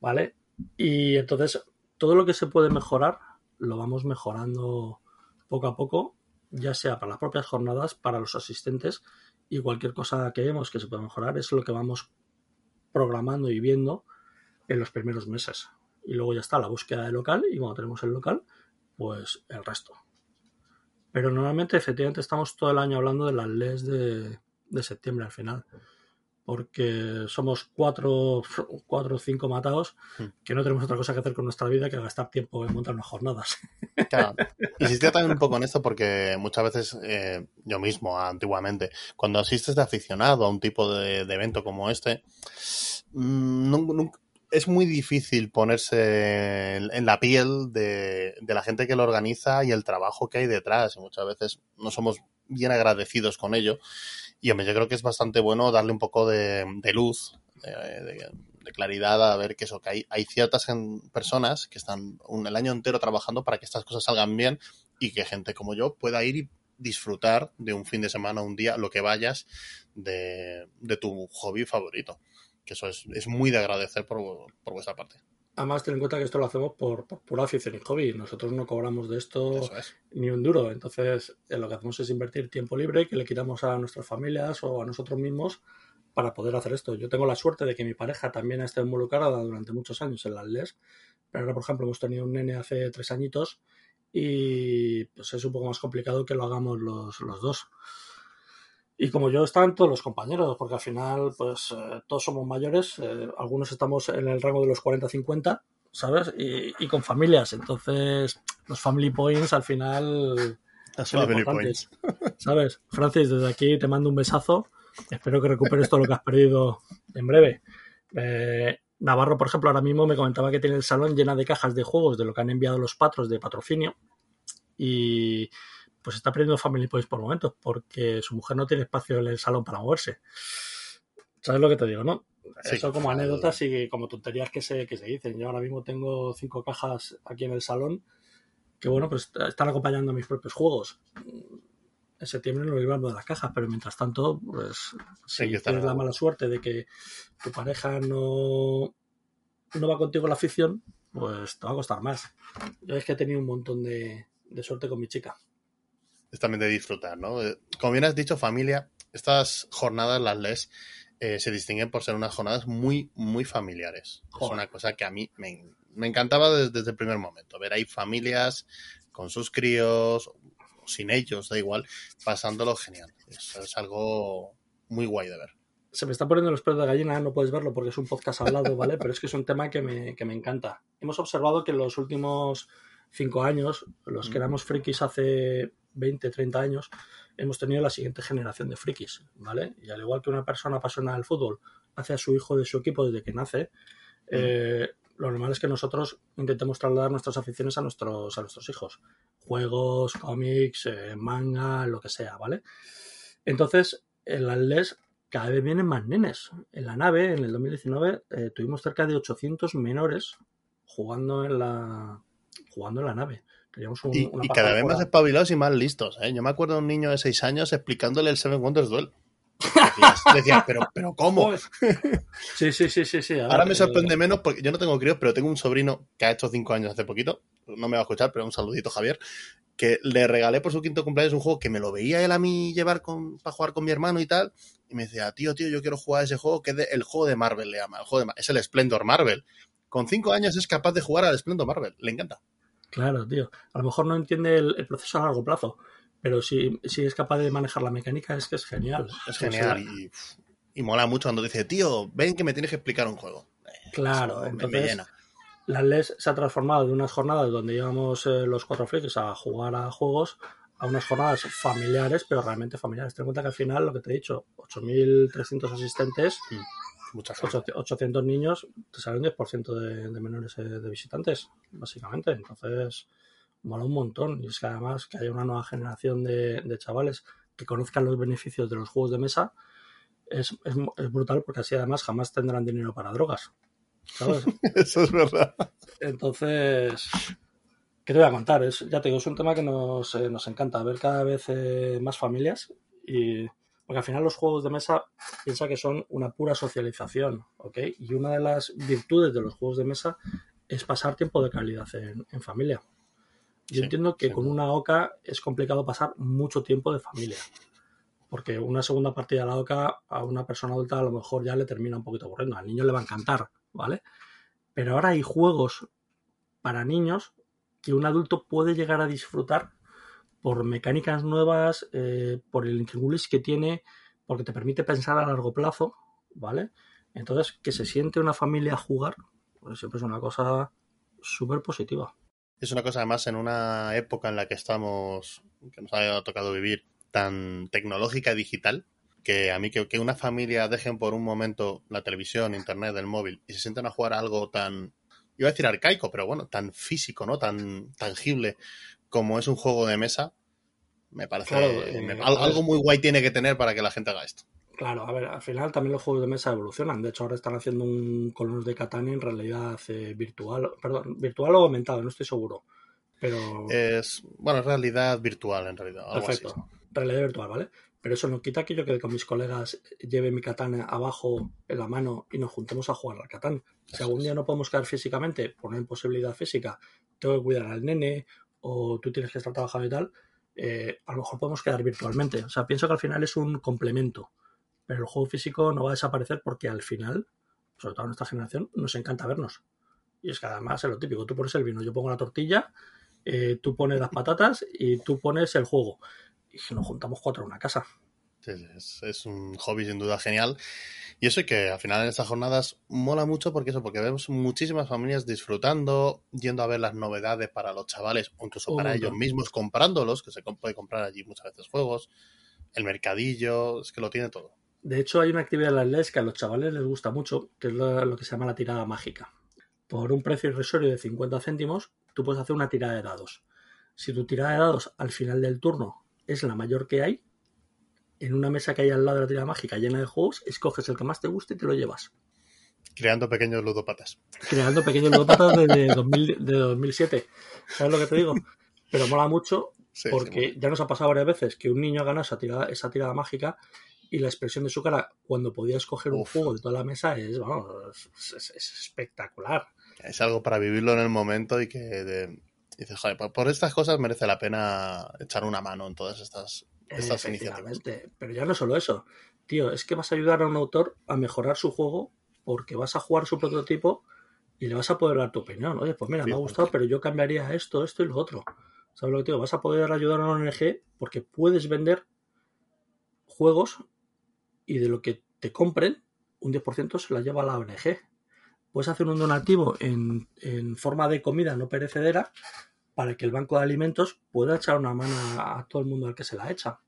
¿Vale? Y entonces, todo lo que se puede mejorar, lo vamos mejorando poco a poco, ya sea para las propias jornadas, para los asistentes y cualquier cosa que vemos que se pueda mejorar, es lo que vamos programando y viendo en los primeros meses. Y luego ya está la búsqueda de local y cuando tenemos el local, pues el resto. Pero normalmente, efectivamente, estamos todo el año hablando de las leyes de, de septiembre al final. Porque somos cuatro, [laughs] cuatro o cinco matados Hmm. que no tenemos otra cosa que hacer con nuestra vida que gastar tiempo en montar unas jornadas. [laughs] Claro. Insistía también un poco en esto porque muchas veces eh, yo mismo, antiguamente, cuando asistes de aficionado a un tipo de, de evento como este, mm, nun- nun- es muy difícil ponerse en, la piel de, la gente que lo organiza y el trabajo que hay detrás. Y muchas veces no somos bien agradecidos con ello. Y hombre, yo creo que es bastante bueno darle un poco de, luz, de, de- claridad a ver que eso, que hay, hay ciertas personas que están un- el año entero trabajando para que estas cosas salgan bien y que gente como yo pueda ir y disfrutar de un fin de semana, un día, lo que vayas, de tu hobby favorito. Que eso es, es muy de agradecer por, por vuestra parte. Además, ten en cuenta que esto lo hacemos por, por pura afición y hobby. Nosotros no cobramos de esto es. ni un duro. Entonces, eh, lo que hacemos es invertir tiempo libre que le quitamos a nuestras familias o a nosotros mismos para poder hacer esto. Yo tengo la suerte de que mi pareja también ha estado involucrada durante muchos años en las LES, pero ahora, por ejemplo, hemos tenido un nene hace tres añitos y pues es un poco más complicado que lo hagamos los, los dos. Y como yo, están todos los compañeros, porque al final, pues eh, todos somos mayores, eh, algunos estamos en el rango de los 40-50, ¿sabes? Y, y con familias, entonces los family points al final son Family importantes, [laughs] ¿sabes? Francis, desde aquí te mando un besazo, espero que recuperes todo lo que has perdido en breve. Eh, Navarro, por ejemplo, ahora mismo me comentaba que tiene el salón llena de cajas de juegos de lo que han enviado los patros de patrocinio y pues está perdiendo Family Points por momentos porque su mujer no tiene espacio en el salón para moverse. ¿Sabes lo que te digo, no? Sí, Eso como anécdotas y como tonterías que se, que se dicen. Yo ahora mismo tengo cinco cajas aquí en el salón que, bueno, pues están acompañando a mis propios juegos. En septiembre nos libramos de las cajas, pero mientras tanto, pues si que tienes la mala suerte de que tu pareja no, no va contigo en la afición, pues te va a costar más. Yo es que he tenido un montón de, de suerte con mi chica. Es también de disfrutar, ¿no? Eh, Como bien has dicho, familia, estas jornadas, las LES, eh, se distinguen por ser unas jornadas muy, muy familiares. Es una cosa que a mí me, me encantaba desde, desde el primer momento. Ver ahí familias con sus críos, o sin ellos, da igual, pasándolo genial. Eso es algo muy guay de ver. Se me está poniendo los pelos de gallina, no puedes verlo porque es un podcast hablado, ¿vale? [laughs] Pero es que es un tema que me, que me encanta. Hemos observado que en los últimos cinco años, los que éramos frikis hace 20, 30 años, hemos tenido la siguiente generación de frikis, ¿vale? Y al igual que una persona apasionada del fútbol hace a su hijo de su equipo desde que nace, eh, lo normal es que nosotros intentemos trasladar nuestras aficiones a nuestros, a nuestros hijos. Juegos, cómics, eh, manga, lo que sea, ¿vale? Entonces, en las LES cada vez vienen más nenes. En la nave, en el 2019, eh, tuvimos cerca de 800 menores jugando en la, jugando en la nave. Teníamos un- Y, una y pasada cada vez más espabilados y más listos. ¿eh? Yo me acuerdo de un niño de 6 años explicándole el Seven Wonders Duel. Decías, [laughs] decías, pero, pero ¿cómo? Sí, sí, sí, sí, sí. Ahora me eh, sorprende menos porque yo no tengo críos, pero tengo un sobrino que ha hecho 5 años hace poquito. No me va a escuchar, pero un saludito, Javier. Que le regalé por su quinto cumpleaños un juego que me lo veía él a mí llevar con, para jugar con mi hermano y tal. Y me decía, tío, tío, yo quiero jugar a ese juego que es de- el juego de Marvel, le llama. El juego de, es el Splendor Marvel. Con 5 años es capaz de jugar al Splendor Marvel. Le encanta. Claro, tío. A lo mejor no entiende el, el proceso a largo plazo, pero si, si es capaz de manejar la mecánica es que es genial. Es genial. Y, y mola mucho cuando dice, tío, ven que me tienes que explicar un juego. Eh, Claro, eso me- me entonces llena. las LES se ha transformado de unas jornadas donde íbamos eh, los cuatro frikis a jugar a juegos a unas jornadas familiares, pero realmente familiares. Ten en cuenta que al final, lo que te he dicho, 8.300 asistentes, Mucha gente. 800 800 niños, te sale un 10% de, de menores eh, de visitantes, básicamente. Entonces, mola un montón. Y es que además que haya una nueva generación de, de chavales que conozcan los beneficios de los juegos de mesa es, es, es brutal porque así además jamás tendrán dinero para drogas. ¿Sabes? [laughs] Eso es verdad. Entonces, ¿qué te voy a contar? Es, ya te digo, es un tema que nos, eh, nos encanta ver cada vez eh, más familias y porque al final los juegos de mesa piensa que son una pura socialización, ¿ok? Y una de las virtudes de los juegos de mesa es pasar tiempo de calidad en, en familia. Yo Sí, entiendo que con una OCA es complicado pasar mucho tiempo de familia. Porque una segunda partida de la OCA a una persona adulta a lo mejor ya le termina un poquito aburriendo. Al niño le va a encantar, ¿vale? Pero ahora hay juegos para niños que un adulto puede llegar a disfrutar por mecánicas nuevas, eh, por el intríngulis que tiene, porque te permite pensar a largo plazo, ¿vale? Entonces, que se siente una familia a jugar, pues siempre es una cosa súper positiva. Es una cosa además en una época en la que estamos, que nos ha tocado vivir, tan tecnológica y digital, que a mí que, que una familia dejen por un momento la televisión, internet, el móvil y se sienten a jugar algo tan, iba a decir arcaico, pero bueno, tan físico, ¿no? Tan tangible como es un juego de mesa, me parece Claro, eh, me- algo muy guay tiene que tener para que la gente haga esto. Claro, a ver, al final también los juegos de mesa evolucionan. De hecho, ahora están haciendo un Colonos de Catán en realidad eh, virtual, perdón, virtual o aumentado, no estoy seguro. Pero Es, bueno, es realidad virtual en realidad, algo así. perfecto, realidad virtual, ¿vale? Pero eso no quita que yo quede con mis colegas, lleve mi katana abajo en la mano y nos juntemos a jugar al Catán. Si algún día no podemos quedar físicamente por una imposibilidad física, tengo que cuidar al nene o tú tienes que estar trabajando y tal, eh, a lo mejor podemos quedar virtualmente. O sea, pienso que al final es un complemento, pero el juego físico no va a desaparecer porque al final, sobre todo en nuestra generación, nos encanta vernos. Y es que además es lo típico, tú pones el vino, yo pongo la tortilla, eh, tú pones las patatas y tú pones el juego. Y nos juntamos cuatro en una casa. Es, es un hobby sin duda genial. Y eso que al final en estas jornadas mola mucho porque eso, porque vemos muchísimas familias disfrutando, yendo a ver las novedades para los chavales o incluso Un para ellos mismos comprándolos, que se puede comprar allí muchas veces juegos, el mercadillo, es que lo tiene todo. De hecho, hay una actividad en las LES que a los chavales les gusta mucho, que es lo, lo que se llama la tirada mágica. Por un precio irrisorio de 50 céntimos, tú puedes hacer una tirada de dados. Si tu tirada de dados al final del turno es la mayor que hay, en una mesa que hay al lado de la tirada mágica llena de juegos, escoges el que más te guste y te lo llevas. Creando pequeños ludopatas. Creando pequeños ludópatas desde 2000 de 2007. ¿Sabes lo que te digo? Pero mola mucho Sí, porque ya nos ha pasado varias veces que un niño ha ganado esa tirada, esa tirada mágica y la expresión de su cara cuando podía escoger un juego de toda la mesa es, vamos, es, es- es espectacular. es algo para vivirlo en el momento y que de- dices, joder, por, por estas cosas merece la pena echar una mano en todas estas, estas iniciativas. Pero ya no solo eso. Tío, es que vas a ayudar a un autor a mejorar su juego porque vas a jugar su prototipo y le vas a poder dar tu opinión. Oye, pues mira, me ha gustado, pero yo cambiaría esto, esto y lo otro. ¿Sabes lo que te digo? Vas a poder ayudar a una ONG porque puedes vender juegos y de lo que te compren, un 10% se la lleva a la ONG. Puedes hacer un donativo en, en forma de comida no perecedera para que el banco de alimentos pueda echar una mano a, todo el mundo al que se la echa.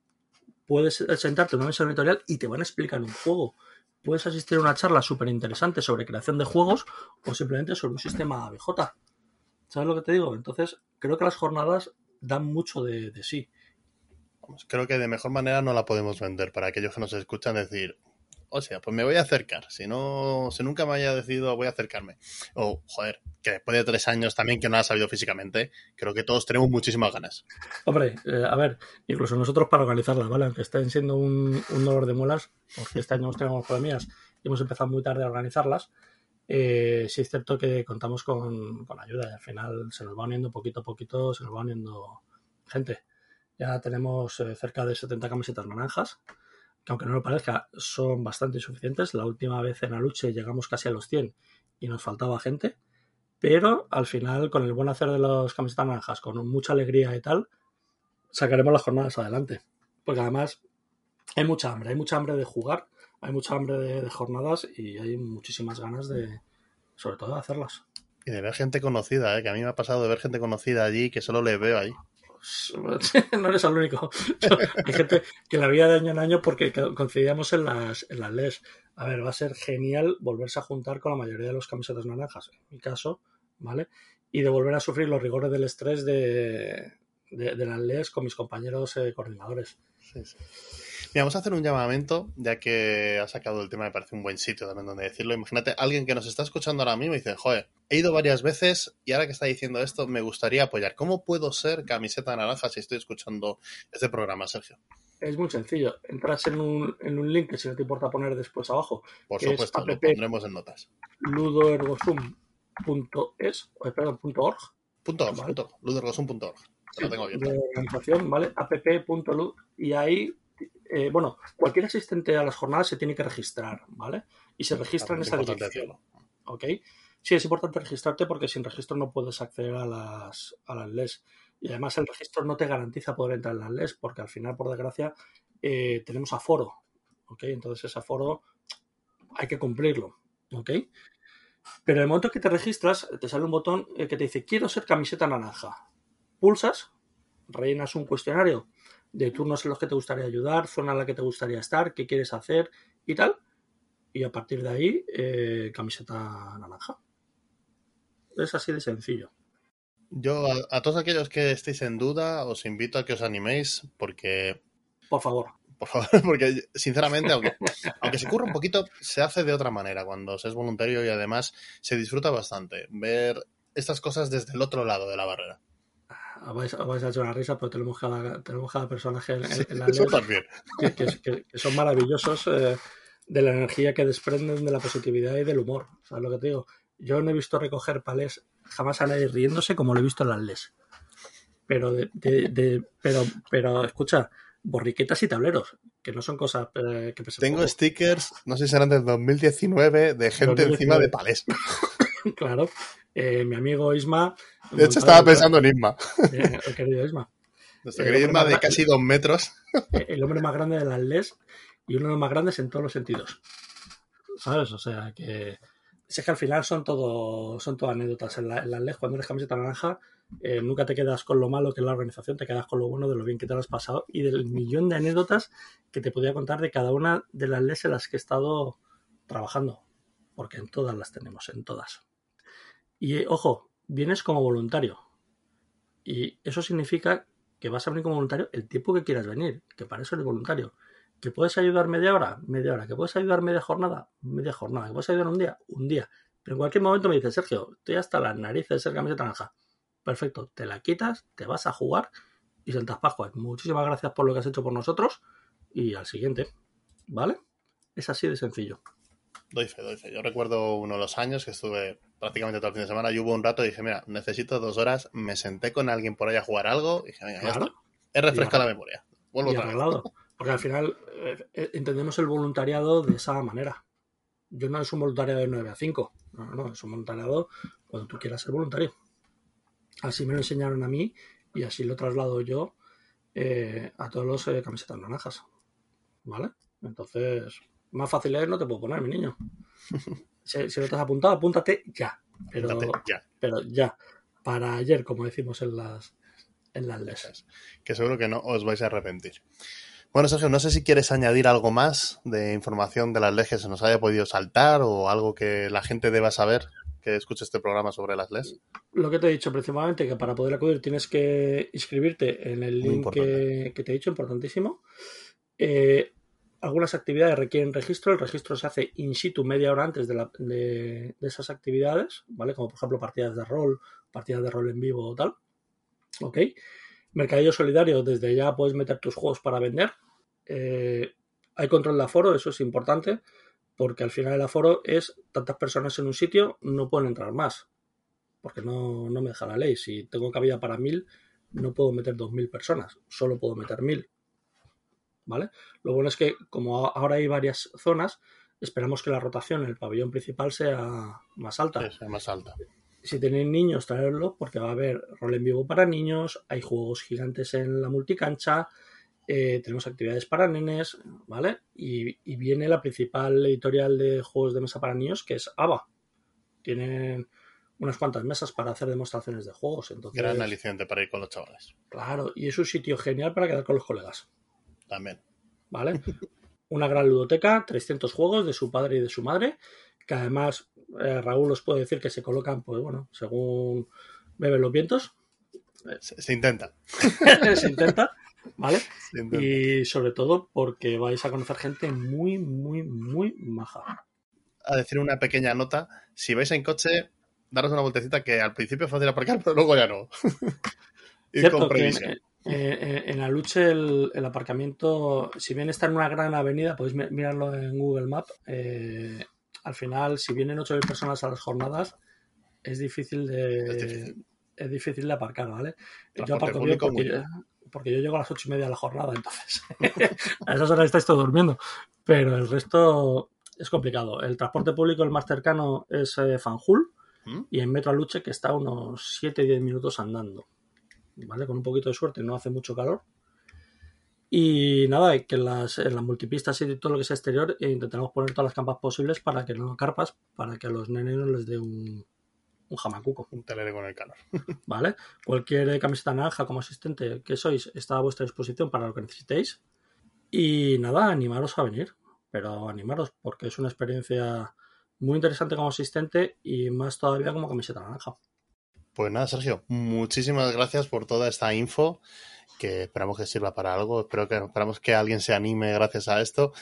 Puedes sentarte en una mesa editorial y te van a explicar un juego. Puedes asistir a una charla súper interesante sobre creación de juegos o simplemente sobre un sistema ABJ. ¿Sabes lo que te digo? Entonces, creo que las jornadas dan mucho de, de sí. Creo que de mejor manera no la podemos vender para aquellos que nos escuchan decir, o sea, pues me voy a acercar. Si no, si nunca me haya decidido, voy a acercarme. O, joder, que después de tres años también que no ha sabido físicamente, creo que todos tenemos muchísimas ganas. Hombre, eh, a ver, incluso nosotros para organizarlas, ¿vale? Aunque estén siendo un, un dolor de muelas, porque este año hemos tenido problemas y hemos empezado muy tarde a organizarlas, eh, sí es cierto que contamos con, con ayuda y al final se nos va uniendo poquito a poquito, se nos va uniendo gente. Ya tenemos eh, cerca de 70 camisetas naranjas, que aunque no lo parezca, son bastante insuficientes. La última vez en Aluche llegamos casi a los 100 y nos faltaba gente. Pero al final, con el buen hacer de las camisetas naranjas, con mucha alegría y tal, sacaremos las jornadas adelante. Porque además hay mucha hambre, hay mucha hambre de jugar, hay mucha hambre de, jornadas y hay muchísimas ganas de, sobre todo, de hacerlas. Y de ver gente conocida, ¿eh? que a mí me ha pasado de ver gente conocida allí que solo le veo ahí. [laughs] no eres el único. [laughs] Hay gente que la veía de año en año porque coincidíamos en las, en las LES. A ver, va a ser genial volverse a juntar con la mayoría de los camisetas naranjas, en mi caso, ¿vale? y de volver a sufrir los rigores del estrés de, de, de las LES con mis compañeros eh, coordinadores. Sí, sí. Mira, vamos a hacer un llamamiento, ya que ha sacado el tema, me parece un buen sitio también donde decirlo. Imagínate, alguien que nos está escuchando ahora mismo y dice, joder, he ido varias veces y ahora que está diciendo esto, me gustaría apoyar. ¿Cómo puedo ser camiseta naranja si estoy escuchando este programa, Sergio? Es muy sencillo. Entras en un, en un link que si no te importa poner después abajo. Por que es supuesto, lo app. pondremos en notas. ludoergosum.es, perdón, punto .org, Punto org, Vale. punto org, ludergosum.org. Lo tengo abierto. de organización, ¿vale? app.lu y ahí, eh, bueno, cualquier asistente a las jornadas se tiene que registrar, ¿vale? Y se registra en Es esa dirección. ¿ok? Sí, es importante registrarte porque sin registro no puedes acceder a las, a las LES. Y además el registro no te garantiza poder entrar en las LES porque al final, por desgracia, eh, tenemos aforo, ¿ok? Entonces ese aforo hay que cumplirlo, ¿ok? Pero en el momento que te registras, te sale un botón eh, que te dice quiero ser camiseta naranja. Pulsas, rellenas un cuestionario de turnos en los que te gustaría ayudar, zona en la que te gustaría estar, qué quieres hacer y tal. Y a partir de ahí, eh, camiseta naranja. Es así de sencillo. Yo, a, a todos aquellos que estéis en duda, os invito a que os animéis, porque Por favor. Por favor, [laughs] porque sinceramente, aunque, aunque se curra un poquito, se hace de otra manera cuando se es voluntario y además se disfruta bastante ver estas cosas desde el otro lado de la barrera. Vais, vais a echar una risa, pero tenemos cada, tenemos cada personaje en, en- en la Eso también. que, que- que- son maravillosos eh, de la energía que desprenden, de la positividad y del humor. ¿Sabes lo que te digo? Yo no he visto recoger palés jamás a nadie riéndose como lo he visto en las LES. Pero, de, de- de- pero, pero escucha, borriquetas y tableros, que no son cosas eh, que pesan Tengo poco. stickers, no sé si serán del 2019, de gente 2019. encima de palés. [laughs] Claro. Eh, mi amigo Isma. De hecho, estaba pensando en Isma. Eh, el [laughs] querido Isma. Nuestro Eh, querido Isma de casi dos metros. el hombre más grande de las LES y uno de los más grandes en todos los sentidos. ¿Sabes? O sea que. Si es que al final son todo, son todo anécdotas. En, la- en las LES, cuando eres camiseta naranja, eh, nunca te quedas con lo malo que es la organización, te quedas con lo bueno de lo bien que te lo has pasado y del millón de anécdotas que te podía contar de cada una de las LES en las que he estado trabajando. Porque en todas las tenemos, en todas. Y ojo, vienes como voluntario. Y eso significa que vas a venir como voluntario el tiempo que quieras venir, que para eso eres voluntario. ¿Que puedes ayudar media hora? Media hora. ¿Que puedes ayudar media jornada? Media jornada. ¿Que puedes ayudar un día? Un día. Pero en cualquier momento me dices, Sergio, estoy hasta las narices de ser camiseta naranja. Perfecto, te la quitas, te vas a jugar y Santas Pascuas. Muchísimas gracias por lo que has hecho por nosotros y al siguiente. ¿Vale? Es así de sencillo. Doy fe, doy fe. Yo recuerdo uno de los años que estuve prácticamente todo el fin de semana y hubo un rato y dije, mira, necesito dos horas. Me senté con alguien por ahí a jugar algo y dije, venga, ya Claro. está. He refrescado la memoria. Vuelvo y otra vez. Porque al final eh, eh, entendemos el voluntariado de esa manera. Yo no es un voluntariado de 9 a 5. No, no, no, es un voluntariado cuando tú quieras ser voluntario. Así me lo enseñaron a mí y así lo traslado yo eh, a todos los eh, camisetas naranjas. ¿Vale? Entonces, más fácil es no te puedo poner, mi niño. [laughs] Si, si no te has apuntado, apúntate ya. Pero, ya. pero ya. Para ayer, como decimos en las, en las les. que seguro que no os vais a arrepentir. Bueno, Sergio, no sé si quieres añadir algo más de información de las leyes que se nos haya podido saltar o algo que la gente deba saber que escuche este programa sobre las leyes. Lo que te he dicho principalmente, que para poder acudir tienes que inscribirte en el Muy link que, que te he dicho, importantísimo. Eh, algunas actividades requieren registro, el registro se hace in situ media hora antes de, esas actividades, ¿vale? Como por ejemplo partidas de rol, partidas de rol en vivo o tal. ¿Ok? Mercadillo solidario, desde ya puedes meter tus juegos para vender. Eh, hay control de aforo, eso es importante, porque al final el aforo es tantas personas en un sitio, no pueden entrar más porque no, no me deja la ley. Si tengo cabida para mil, no puedo meter dos mil personas, solo puedo meter mil. ¿Vale? Lo bueno es que, como ahora hay varias zonas, esperamos que la rotación en el pabellón principal sea más alta. Es más alta. Si tenéis niños, traerlo, porque va a haber rol en vivo para niños, hay juegos gigantes en la multicancha, eh, tenemos actividades para nenes, ¿vale? Y, y viene la principal editorial de juegos de mesa para niños, que es ABA. Tienen unas cuantas mesas para hacer demostraciones de juegos. Entonces, Gran aliciente para ir con los chavales. claro, y es un sitio genial para quedar con los colegas, También. ¿vale? [laughs] Una gran ludoteca, 300 juegos de su padre y de su madre, que además eh, Raúl os puede decir que se colocan, pues bueno, según bebe los vientos. Se, se intenta. [laughs] se intenta, ¿vale? [laughs] se intenta. Y sobre todo porque vais a conocer gente muy, muy, muy maja. A decir una pequeña nota, si vais en coche, daros una vueltecita que al principio es fácil aparcar, pero luego ya no. Ir Cierto con que en. Eh, eh, en la lucha el, el aparcamiento, si bien está en una gran avenida, podéis mi- mirarlo en Google Maps, eh, al final, si vienen 8.000 personas a las jornadas, es difícil de, Es difícil. es difícil de aparcar, ¿vale? Yo Transporte aparco bien porque, yo- porque yo llego a las ocho y media de la jornada, entonces [laughs] a esas horas estáis todos durmiendo. Pero el resto es complicado. El transporte público, el más cercano es eh, Fanjul ¿Mm? y en Metro Aluche, que está unos 7-10 minutos andando. ¿Vale? Con un poquito de suerte, no hace mucho calor. Y nada, que en las, en las multipistas y todo lo que sea exterior eh, intentaremos poner todas las campas posibles para que no carpas, para que a los nenes no les dé un, un jamacuco. Un telere con el calor. [laughs] ¿vale? Cualquier camiseta naranja como asistente que sois está a vuestra disposición para lo que necesitéis. Y nada, animaros a venir, pero animaros porque es una experiencia muy interesante como asistente y más todavía como camiseta naranja. Pues nada, Sergio, muchísimas gracias por toda esta info que esperamos que sirva para algo. Espero que esperamos que alguien se anime gracias a esto.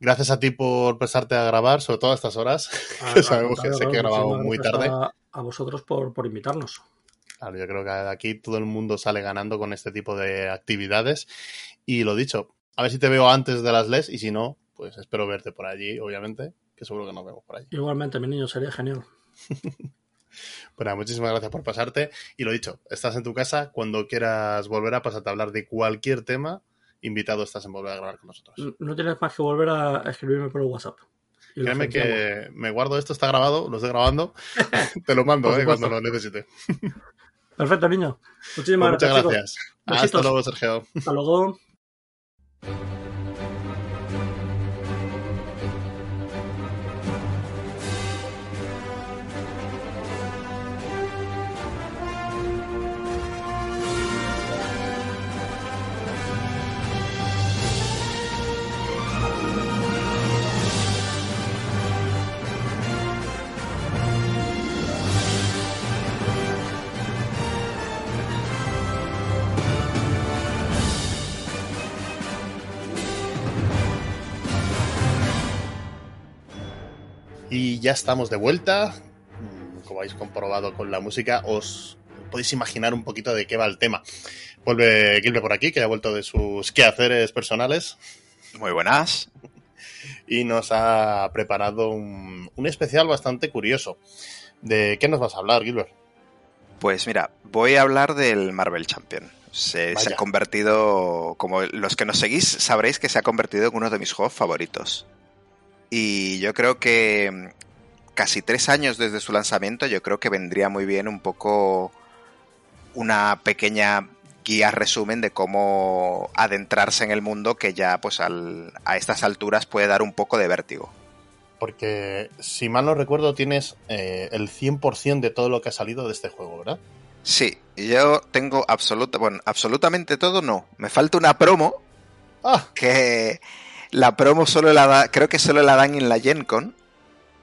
Gracias a ti por prestarte a grabar, sobre todo a estas horas, [laughs] que sabemos que sé que grabamos muy tarde. A, a vosotros por, por invitarnos. Claro, yo creo que aquí todo el mundo sale ganando con este tipo de actividades. Y lo dicho, a ver si te veo antes de las LES y si no, pues espero verte por allí, obviamente, que seguro que nos vemos por allí. Igualmente, mi niño, sería genial. [laughs] Pues nada, muchísimas gracias por pasarte. Y lo dicho, estás en tu casa, cuando quieras volver a pasarte a hablar de cualquier tema, invitado estás en volver a grabar con nosotros. No tienes más que volver a escribirme por el WhatsApp. Créeme que me guardo esto, está grabado, lo estoy grabando, [laughs] te lo mando [laughs] eh, cuando lo necesite. Perfecto, niño. Muchísimas Pues muchas gracias. chicos. gracias. Hasta luego, Sergio. Hasta luego. Ya estamos de vuelta. Mm, Como habéis comprobado con la música, os podéis imaginar un poquito de qué va el tema. Vuelve Gilbert por aquí, que ha vuelto de sus quehaceres personales Muy buenas. y nos ha preparado un, un especial bastante curioso. ¿De qué nos vas a hablar, Gilbert? Pues mira, voy a hablar del Marvel Champion. Se, ha convertido, como los que nos seguís sabréis que se ha convertido en uno de mis juegos favoritos. Y yo creo que casi tres años desde su lanzamiento, yo creo que vendría muy bien un poco una pequeña guía resumen de cómo adentrarse en el mundo que ya pues al- a estas alturas puede dar un poco de vértigo. Porque, si mal no recuerdo, tienes eh, el 100% de todo lo que ha salido de este juego, ¿verdad? Sí, yo tengo absoluta, bueno, absolutamente todo no. Me falta una promo ¡Ah! que la promo solo la da, creo que solo la dan en la Gen Con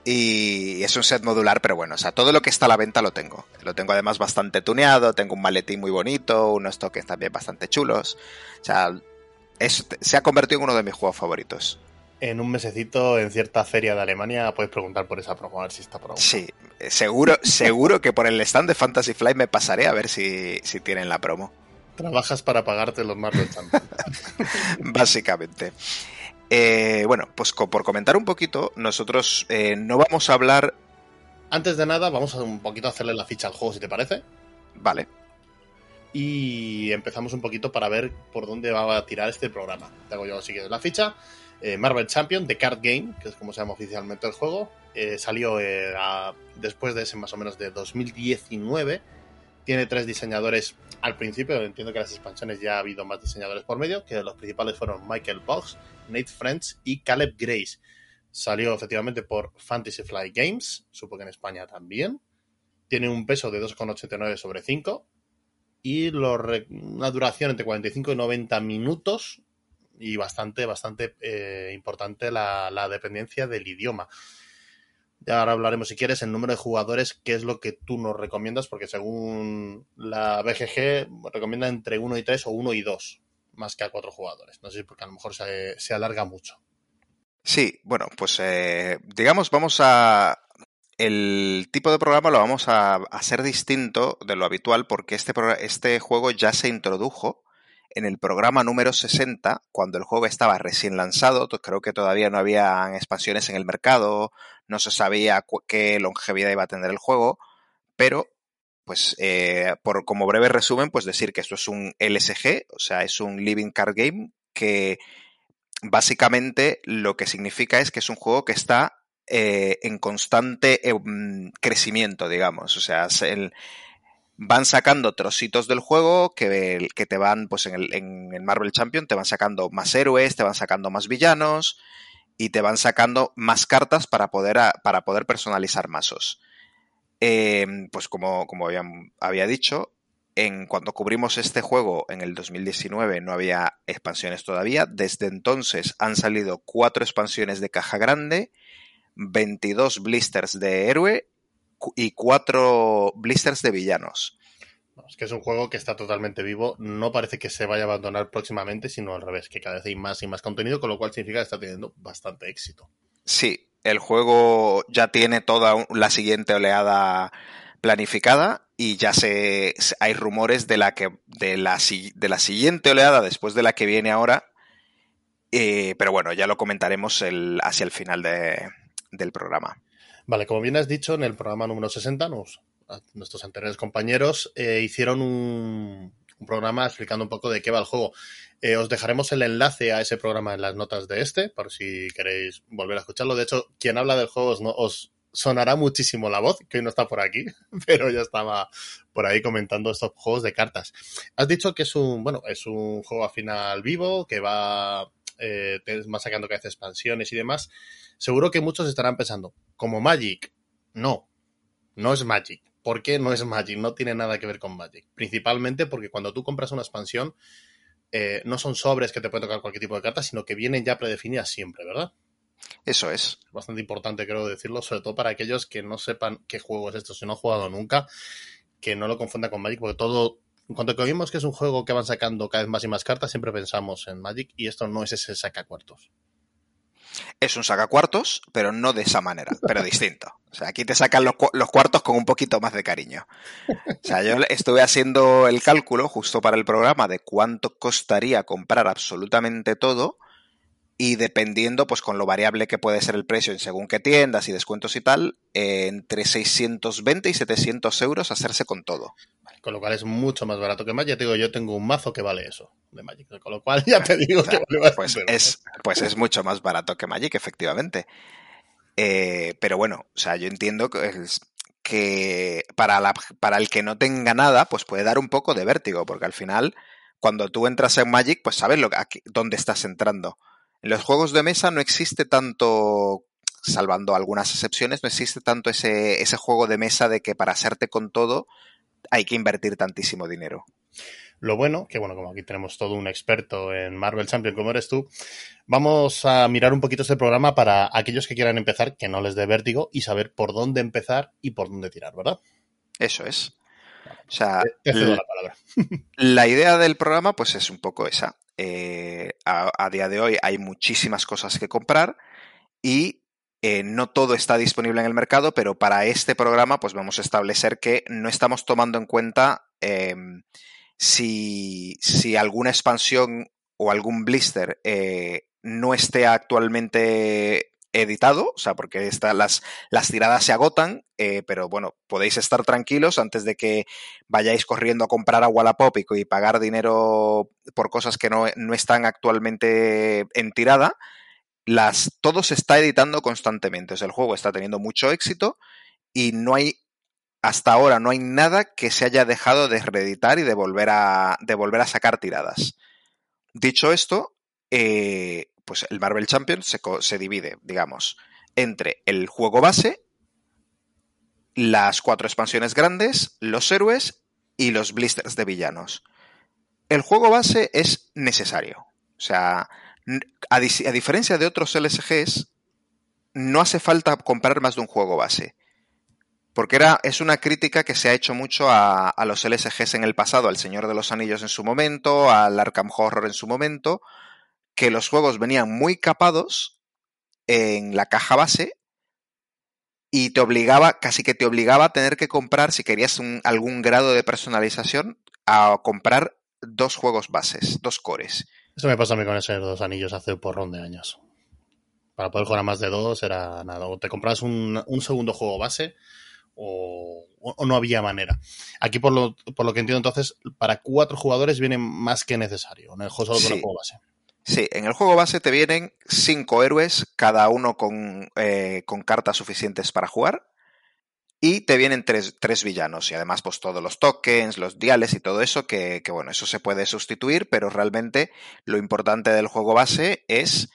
y es un set modular, pero bueno, o sea, todo lo que está a la venta lo tengo. Lo tengo además bastante tuneado, tengo un maletín muy bonito, unos toques también bastante chulos. O sea, es- se ha convertido en uno de mis juegos favoritos. En un mesecito, en cierta feria de Alemania, puedes preguntar por esa promo, a ver si está promo. Sí, eh, seguro, seguro que por el stand de Fantasy Flight me pasaré a ver si, si tienen la promo. Trabajas para pagarte los Marvel Champions. [laughs] básicamente. Eh, bueno, pues co- por comentar un poquito, nosotros eh, no vamos a hablar. Antes de nada, vamos a un poquito a hacerle la ficha al juego, si te parece. Vale, Y empezamos un poquito para ver por dónde va a tirar este programa. Te hago yo, si quieres, la ficha. Eh, Marvel Champion, The Card Game, que es como se llama oficialmente el juego. eh, salió eh, a- después de ese más o menos de 2019. Tiene tres diseñadores al principio. Entiendo que las expansiones ya ha habido más diseñadores por medio, que los principales fueron Michael Boggs, Nate Friends y Caleb Grace. Salió efectivamente por Fantasy Flight Games, supongo que en España también. Tiene un peso de 2,89 sobre 5 y una duración entre 45 y 90 minutos y bastante, bastante eh, importante la dependencia del idioma. Ya ahora hablaremos, si quieres, el número de jugadores, qué es lo que tú nos recomiendas, porque según la BGG recomienda entre 1 y 3 o 1 y 2, más que a 4 jugadores. No sé porque a lo mejor se, se alarga mucho. Sí, bueno, pues eh, digamos, vamos a... El tipo de programa lo vamos a hacer distinto de lo habitual porque este, este juego ya se introdujo en el programa número 60, cuando el juego estaba recién lanzado, creo que todavía no había expansiones en el mercado, no se sabía qué longevidad iba a tener el juego, pero pues eh, por como breve resumen, pues decir que esto es un LSG, o sea, es un Living Card Game que básicamente lo que significa es que es un juego que está eh, en constante mm, crecimiento, digamos. O sea, el, van sacando trocitos del juego que, que te van, pues en el, en el, Marvel Champion, te van sacando más héroes, te van sacando más villanos y te van sacando más cartas para poder, para poder personalizar mazos. Eh, pues como, como había, había dicho, en cuando cubrimos este juego en el 2019 no había expansiones todavía. Desde entonces han salido cuatro expansiones de caja grande, 22 blisters de héroe y cuatro blisters de villanos. Es que es un juego que está totalmente vivo. No parece que se vaya a abandonar próximamente, sino al revés, que cada vez hay más y más contenido, con lo cual significa que está teniendo bastante éxito. Sí, el juego ya tiene toda la siguiente oleada planificada y ya se hay rumores de la que de la, de la siguiente oleada después de la que viene ahora eh, pero bueno ya lo comentaremos el, hacia el final de, del programa vale como bien has dicho en el programa número 60 nuestros anteriores compañeros eh, hicieron un, programa explicando un poco de qué va el juego eh, os dejaremos el enlace a ese programa en las notas de este por si queréis volver a escucharlo de hecho quien habla del juego os, os sonará muchísimo la voz, que hoy no está por aquí, [laughs] pero ya estaba por ahí comentando estos juegos de cartas. Has dicho que es un, bueno, es un juego a final vivo, que va eh, más sacando que hace expansiones y demás. Seguro que muchos estarán pensando, como Magic, no, no es Magic. ¿Por qué no es Magic? No tiene nada que ver con Magic. Principalmente porque cuando tú compras una expansión, eh, no son sobres que te pueden tocar cualquier tipo de carta, sino que vienen ya predefinidas siempre, ¿verdad? Eso es. Bastante importante, creo decirlo, sobre todo para aquellos que no sepan qué juego es esto, si no han jugado nunca, que no lo confundan con Magic, porque todo. En cuanto que oímos que es un juego que van sacando cada vez más y más cartas, siempre pensamos en Magic y esto no es ese sacacuartos. Es un sacacuartos, pero no de esa manera, pero distinto. O sea, aquí te sacan los, los, cuartos con un poquito más de cariño. O sea, yo estuve haciendo el cálculo justo para el programa de cuánto costaría comprar absolutamente todo y dependiendo, pues con lo variable que puede ser el precio en según qué tiendas y descuentos y tal, eh, entre 620 y 700 euros hacerse con todo. Con lo cual es mucho más barato que Magic. Te digo, yo tengo un mazo que vale eso de Magic. Con lo cual ya te digo que vale pues es, pues es mucho más barato que Magic, efectivamente. Eh, pero bueno, o sea, yo entiendo que, que para, la, para el que no tenga nada, pues puede dar un poco de vértigo, porque al final, cuando tú entras en Magic, pues sabes lo, aquí, dónde estás entrando. En los juegos de mesa no existe tanto, salvando algunas excepciones, no existe tanto ese, ese juego de mesa de que para hacerte con todo hay que invertir tantísimo dinero. Lo bueno, que bueno, como aquí tenemos todo un experto en Marvel Champion como eres tú, vamos a mirar un poquito este programa para aquellos que quieran empezar, que no les dé vértigo y saber por dónde empezar y por dónde tirar, ¿verdad? Eso es. O sea, te, te la, palabra. la idea del programa pues es un poco esa. Eh, a, a, día de hoy hay muchísimas cosas que comprar y eh, no todo está disponible en el mercado, pero para este programa pues vamos a establecer que no estamos tomando en cuenta eh, si, si, alguna expansión o algún blister eh, no esté actualmente editado, o sea, porque está, las, las tiradas se agotan, eh, pero bueno, podéis estar tranquilos antes de que vayáis corriendo a comprar a Wallapop y pagar dinero por cosas que no, no están actualmente en tirada. Las, todo se está editando constantemente, o el juego está teniendo mucho éxito y no hay, hasta ahora no hay nada que se haya dejado de reeditar y de volver a, de volver a sacar tiradas. Dicho esto, eh, pues el Marvel Champions se, se divide, digamos, entre el juego base, las cuatro expansiones grandes, los héroes y los blisters de villanos. El juego base es necesario. O sea, a, diferencia de otros LSGs, no hace falta comprar más de un juego base. Porque era, es una crítica que se ha hecho mucho a, a, los LSGs en el pasado, al Señor de los Anillos en su momento, al Arkham Horror en su momento, que los juegos venían muy capados en la caja base y te obligaba, casi que te obligaba a tener que comprar, si querías un, algún grado de personalización, a comprar dos juegos bases, dos cores. Eso me pasó a mí con esos dos anillos hace un porrón de años. Para poder jugar a más de dos era nada. O te comprabas un, un segundo juego base o, o, no había manera. Aquí, por lo, por lo que entiendo, entonces, para cuatro jugadores viene más que necesario en el juego solo con Sí. el juego base. Sí, en el juego base te vienen cinco héroes, cada uno con, eh, con cartas suficientes para jugar. Y te vienen tres, tres villanos. Y además, pues todos los tokens, los diales y todo eso, que, que, bueno, eso se puede sustituir, pero realmente lo importante del juego base es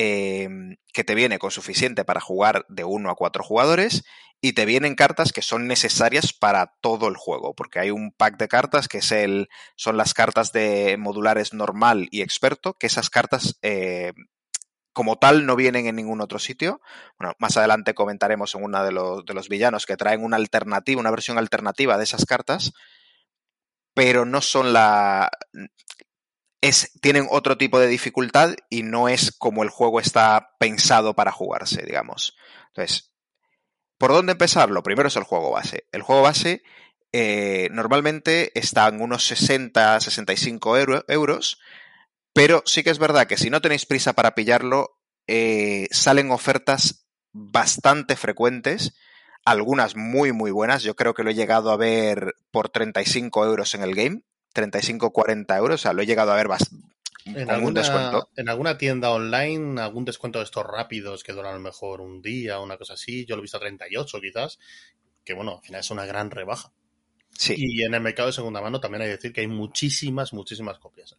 eh, que te viene con suficiente para jugar de uno a cuatro jugadores y te vienen cartas que son necesarias para todo el juego, porque hay un pack de cartas que es el, son las cartas de modulares normal y experto, que esas cartas eh, como tal no vienen en ningún otro sitio. Bueno, más adelante comentaremos en uno de los, de los villanos que traen una alternativa, una versión alternativa de esas cartas, pero no son la... Es, tienen otro tipo de dificultad y no es como el juego está pensado para jugarse, digamos. Entonces, ¿por dónde empezar? Lo primero es el juego base. El juego base eh, normalmente está en unos 60, 65 euro, euros, pero sí que es verdad que si no tenéis prisa para pillarlo, eh, salen ofertas bastante frecuentes, algunas muy, muy buenas. Yo creo que lo he llegado a ver por 35 euros en el game, 35-40 euros, o sea, lo he llegado a ver En con un alguna, descuento. en alguna tienda online, algún descuento de estos rápidos que duran a lo mejor un día, una cosa así, yo lo he visto a 38 quizás, que bueno, al final es una gran rebaja. Sí, Y en el mercado de segunda mano también hay que decir que hay muchísimas, muchísimas copias.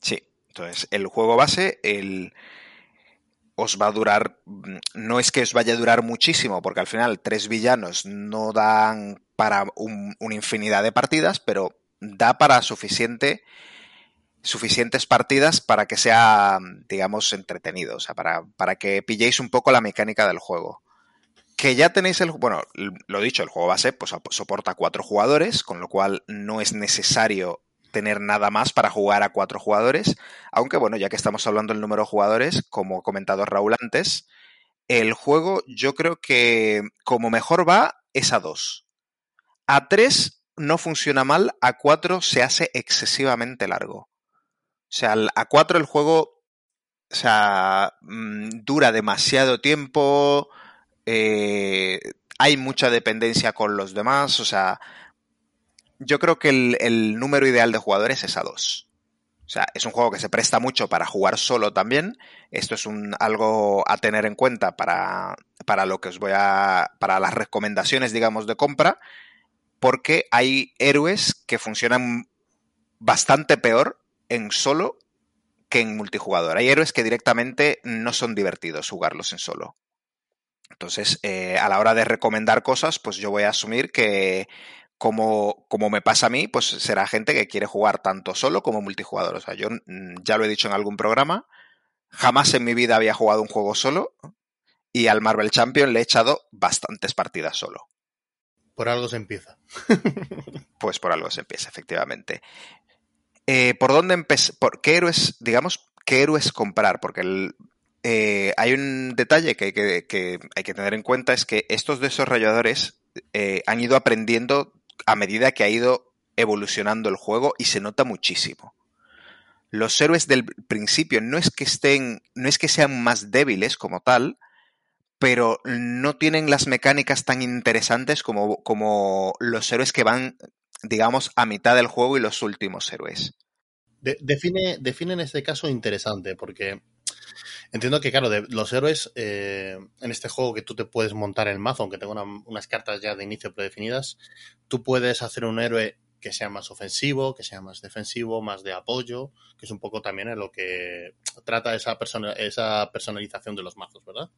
sí. Entonces, el juego base, el os va a durar, no es que os vaya a durar muchísimo, porque al final tres villanos no dan para un, una infinidad de partidas, pero da para suficiente suficientes partidas para que sea, digamos, entretenido, o sea, para, para que pilléis un poco la mecánica del juego. Que ya tenéis el, bueno, lo dicho, el juego base pues soporta cuatro jugadores, con lo cual no es necesario tener nada más para jugar a cuatro jugadores, aunque bueno, ya que estamos hablando del número de jugadores, como comentado Raúl antes, el juego yo creo que como mejor va es a dos. A tres no funciona mal, a cuatro se hace excesivamente largo. O sea, a 4 el juego o sea, mmm, dura demasiado tiempo, eh, hay mucha dependencia con los demás, o sea, yo creo que el, el, número ideal de jugadores es a 2. O sea, es un juego que se presta mucho para jugar solo también. Esto es un, algo a tener en cuenta para, para lo que os voy a. para las recomendaciones, digamos, de compra. Porque hay héroes que funcionan bastante peor en solo que en multijugador. Hay héroes que directamente no son divertidos jugarlos en solo. Entonces, eh, a la hora de recomendar cosas, pues yo voy a asumir que como, como me pasa a mí, pues será gente que quiere jugar tanto solo como multijugador. O sea, yo mm, ya lo he dicho en algún programa, jamás en mi vida había jugado un juego solo y al Marvel Champion le he echado bastantes partidas solo. Por algo se empieza. [laughs] pues por algo se empieza, efectivamente. Eh, ¿Por dónde empezar? ¿Por qué héroes, digamos, qué héroes comprar? Porque eh, hay un detalle que hay que, que hay que, tener en cuenta, es que estos desarrolladores eh, han ido aprendiendo a medida que ha ido evolucionando el juego y se nota muchísimo. Los héroes del principio no es que estén, no es que sean más débiles como tal, pero no tienen las mecánicas tan interesantes como, como los héroes que van digamos, a mitad del juego y los últimos héroes. De, define, define en este caso interesante, porque entiendo que, claro, los héroes eh, en este juego que tú te puedes montar el mazo, aunque tenga una, unas cartas ya de inicio predefinidas, tú puedes hacer un héroe que sea más ofensivo, que sea más defensivo, más de apoyo, que es un poco también en lo que trata esa, persona, esa personalización de los mazos, ¿verdad?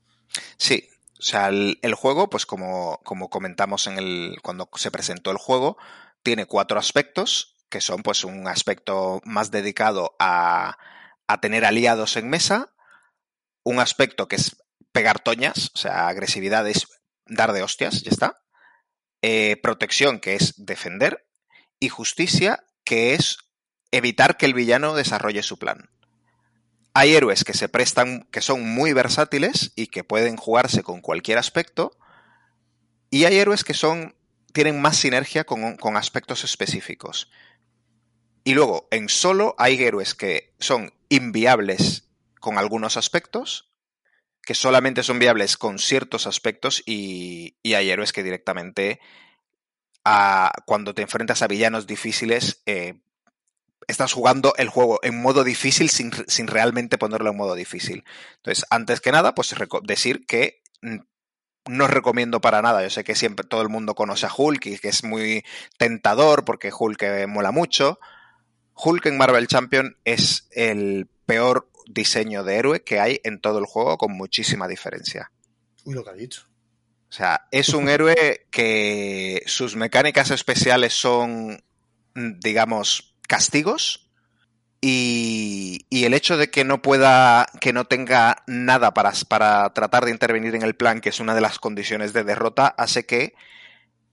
Sí, o sea, el, juego, pues como, como comentamos en el, cuando se presentó el juego, tiene cuatro aspectos, que son pues un aspecto más dedicado a, a, tener aliados en mesa, un aspecto que es pegar toñas, o sea, agresividad es dar de hostias, ya está. Eh, protección, que es defender. Y justicia, que es evitar que el villano desarrolle su plan. Hay héroes que se prestan, que son muy versátiles y que pueden jugarse con cualquier aspecto. Y hay héroes que son, tienen más sinergia con, con aspectos específicos. Y luego, en solo hay héroes que son inviables con algunos aspectos, que solamente son viables con ciertos aspectos, y, y hay héroes que directamente, cuando te enfrentas a villanos difíciles, eh, estás jugando el juego en modo difícil sin, sin, realmente ponerlo en modo difícil. Entonces, antes que nada, pues decir que no os recomiendo para nada. Yo sé que siempre todo el mundo conoce a Hulk y que es muy tentador porque Hulk eh, mola mucho. Hulk en Marvel Champion es el peor diseño de héroe que hay en todo el juego con muchísima diferencia. Uy, lo que ha dicho. O sea, es un héroe que sus mecánicas especiales son, digamos, castigos. Y, y, el hecho de que no pueda, que no tenga nada para, para tratar de intervenir en el plan, que es una de las condiciones de derrota, hace que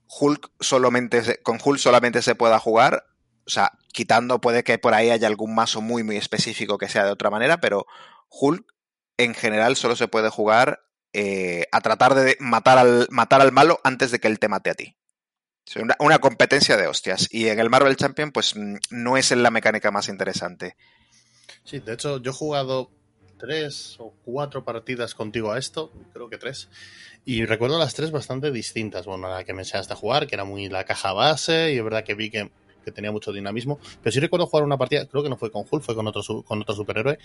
Hulk solamente, con Hulk solamente se pueda jugar. O sea, quitando, puede que por ahí haya algún mazo muy, muy específico que sea de otra manera, pero Hulk en general solo se puede jugar eh, a tratar de matar al, matar al malo antes de que él te mate a ti. Una, competencia de hostias. Y en el Marvel Champion, pues mm, no es la mecánica más interesante. Sí, de hecho, yo he jugado tres o cuatro partidas contigo a esto, creo que tres. Y recuerdo las tres bastante distintas. Bueno, la que me enseñaste a jugar, que era muy la caja base, y es verdad que vi que, que, tenía mucho dinamismo. Pero sí recuerdo jugar una partida, creo que no fue con Hulk, fue con otro, con otro superhéroe,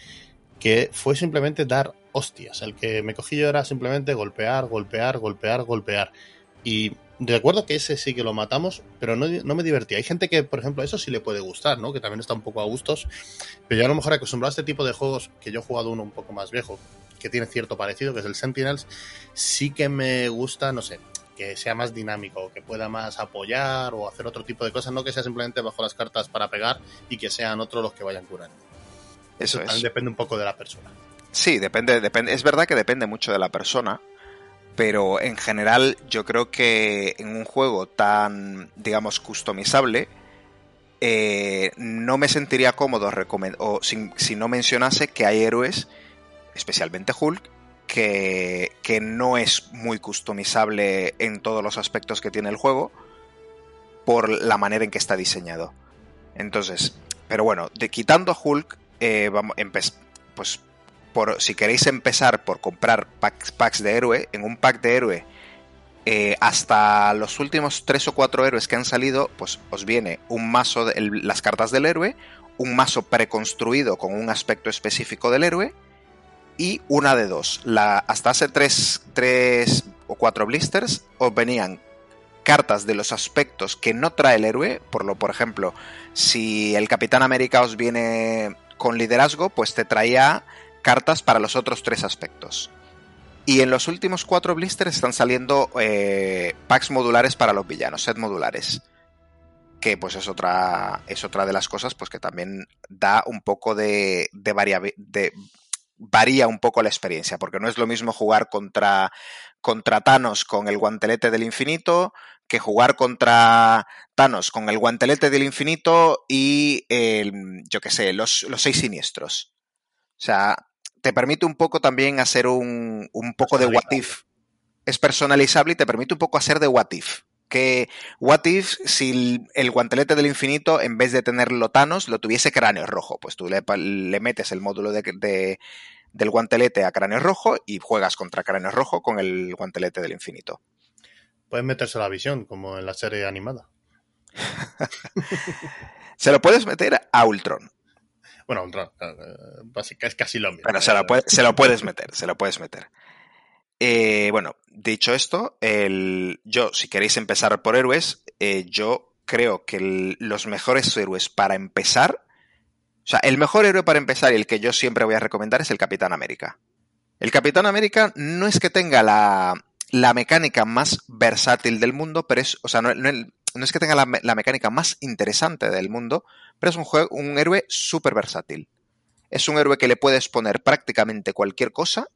que fue simplemente dar hostias. El que me cogí yo era simplemente golpear, golpear, golpear, golpear. Y recuerdo que ese sí que lo matamos, pero no, no, me divertía. Hay gente que, por ejemplo, eso sí le puede gustar, ¿no? Que también está un poco a gustos. Pero yo a lo mejor acostumbrado a este tipo de juegos, que yo he jugado uno un poco más viejo, que tiene cierto parecido, que es el Sentinels, sí que me gusta, no sé, que sea más dinámico, que pueda más apoyar o hacer otro tipo de cosas, no que sea simplemente bajo las cartas para pegar y que sean otros los que vayan curando. Eso, eso también depende un poco de la persona. Sí, depende, depende, es verdad que depende mucho de la persona pero en general yo creo que en un juego tan, digamos, customizable, eh, no me sentiría cómodo si, no mencionase que hay héroes, especialmente Hulk, que, que, no es muy customizable en todos los aspectos que tiene el juego por la manera en que está diseñado. Entonces, pero bueno, de, quitando a Hulk, eh, vamos, pues si queréis empezar por comprar packs, packs de héroe, en un pack de héroe eh, hasta los últimos tres o cuatro héroes que han salido, pues os viene un mazo de las cartas del héroe, un mazo preconstruido con un aspecto específico del héroe y una de dos. Hasta hace tres, tres o cuatro blisters os venían cartas de los aspectos que no trae el héroe, por lo por ejemplo, si el Capitán América os viene con liderazgo, pues te traía cartas para los otros tres aspectos. Y en los últimos cuatro blisters están saliendo eh, packs modulares para los villanos, set modulares. Que pues es otra, es otra de las cosas pues que también da un poco de, de, de varía un poco la experiencia, porque no es lo mismo jugar contra, contra Thanos con el guantelete del infinito que jugar contra Thanos con el guantelete del infinito y, yo qué sé, los, los seis siniestros. O sea, te permite un poco también hacer un, un poco de what if. Es personalizable y te permite un poco hacer de what if. Que what if si el guantelete del infinito, en vez de tenerlo Thanos, lo tuviese cráneo rojo. Pues tú le, le metes el módulo de, de, del guantelete a cráneo rojo y juegas contra cráneo rojo con el guantelete del infinito. Puedes meterse la visión, como en la serie animada. [laughs] Se lo puedes meter a Ultron. Bueno, Ultron, básicamente es casi lo mismo. Pero se lo, puedes meter, se lo puedes meter. Eh, bueno, dicho esto, el, yo, si queréis empezar por héroes, eh, yo creo que los mejores héroes para empezar, o sea, el mejor héroe para empezar y el que yo siempre voy a recomendar es el Capitán América. El Capitán América no es que tenga la, la mecánica más versátil del mundo, pero es, o sea, no, no, no es que tenga la, mecánica más interesante del mundo, pero es un, juego, un héroe súper versátil. Es un héroe que le puedes poner prácticamente cualquier cosa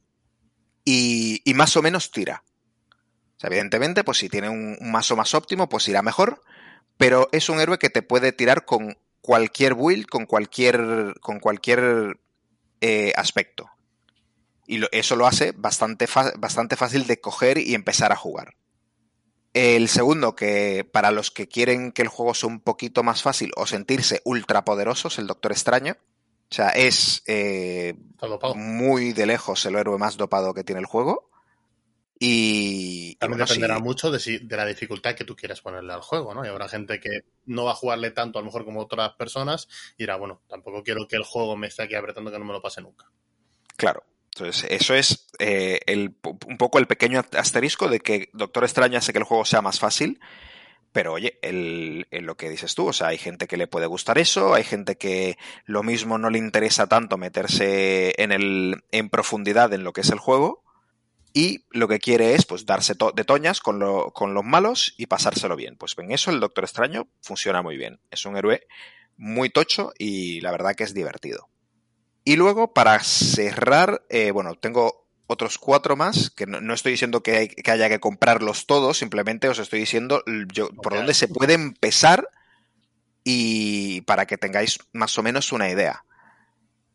y, y más o menos tira. O sea, evidentemente, pues si tiene un, mazo más óptimo, pues irá mejor, pero es un héroe que te puede tirar con cualquier build, con cualquier, con cualquier eh, aspecto. Y eso lo hace bastante, bastante fácil de coger y empezar a jugar. El segundo, que para los que quieren que el juego sea un poquito más fácil o sentirse ultra poderosos, el Doctor Extraño. O sea, es eh, muy de lejos el héroe más dopado que tiene el juego. Y. También bueno, dependerá sí. mucho de, si, de, la dificultad que tú quieras ponerle al juego, ¿no? Y habrá gente que no va a jugarle tanto, a lo mejor, como otras personas, y dirá, bueno, tampoco quiero que el juego me esté aquí apretando que no me lo pase nunca. Claro. Entonces, eso es eh, un poco el pequeño asterisco de que Doctor Extraño hace que el juego sea más fácil. Pero oye, el, lo que dices tú, o sea, hay gente que le puede gustar eso, hay gente que lo mismo no le interesa tanto meterse en, el, en profundidad en lo que es el juego y lo que quiere es pues darse de toñas con, lo, con, los malos y pasárselo bien. Pues en eso el Doctor Extraño funciona muy bien. Es un héroe muy tocho y la verdad que es divertido. Y luego, para cerrar, eh, bueno, tengo otros cuatro más, que no, no estoy diciendo que, hay, que, haya que comprarlos todos, simplemente os estoy diciendo yo, por dónde se puede empezar y para que tengáis más o menos una idea.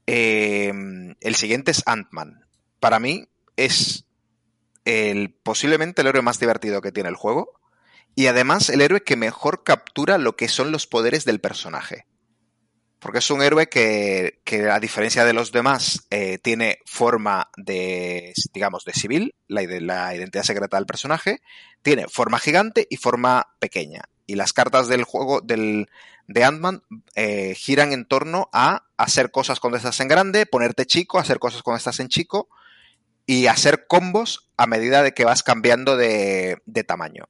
Eh, el siguiente es Ant-Man. Para mí es el, posiblemente el héroe más divertido que tiene el juego y además el héroe que mejor captura lo que son los poderes del personaje. Porque es un héroe que, que a diferencia de los demás, eh, tiene forma de, digamos, de civil, la, identidad secreta del personaje, tiene forma gigante y forma pequeña. Y las cartas del juego del, de Ant-Man eh, giran en torno a hacer cosas cuando estás en grande, ponerte chico, hacer cosas cuando estás en chico, y hacer combos a medida de que vas cambiando de, de tamaño.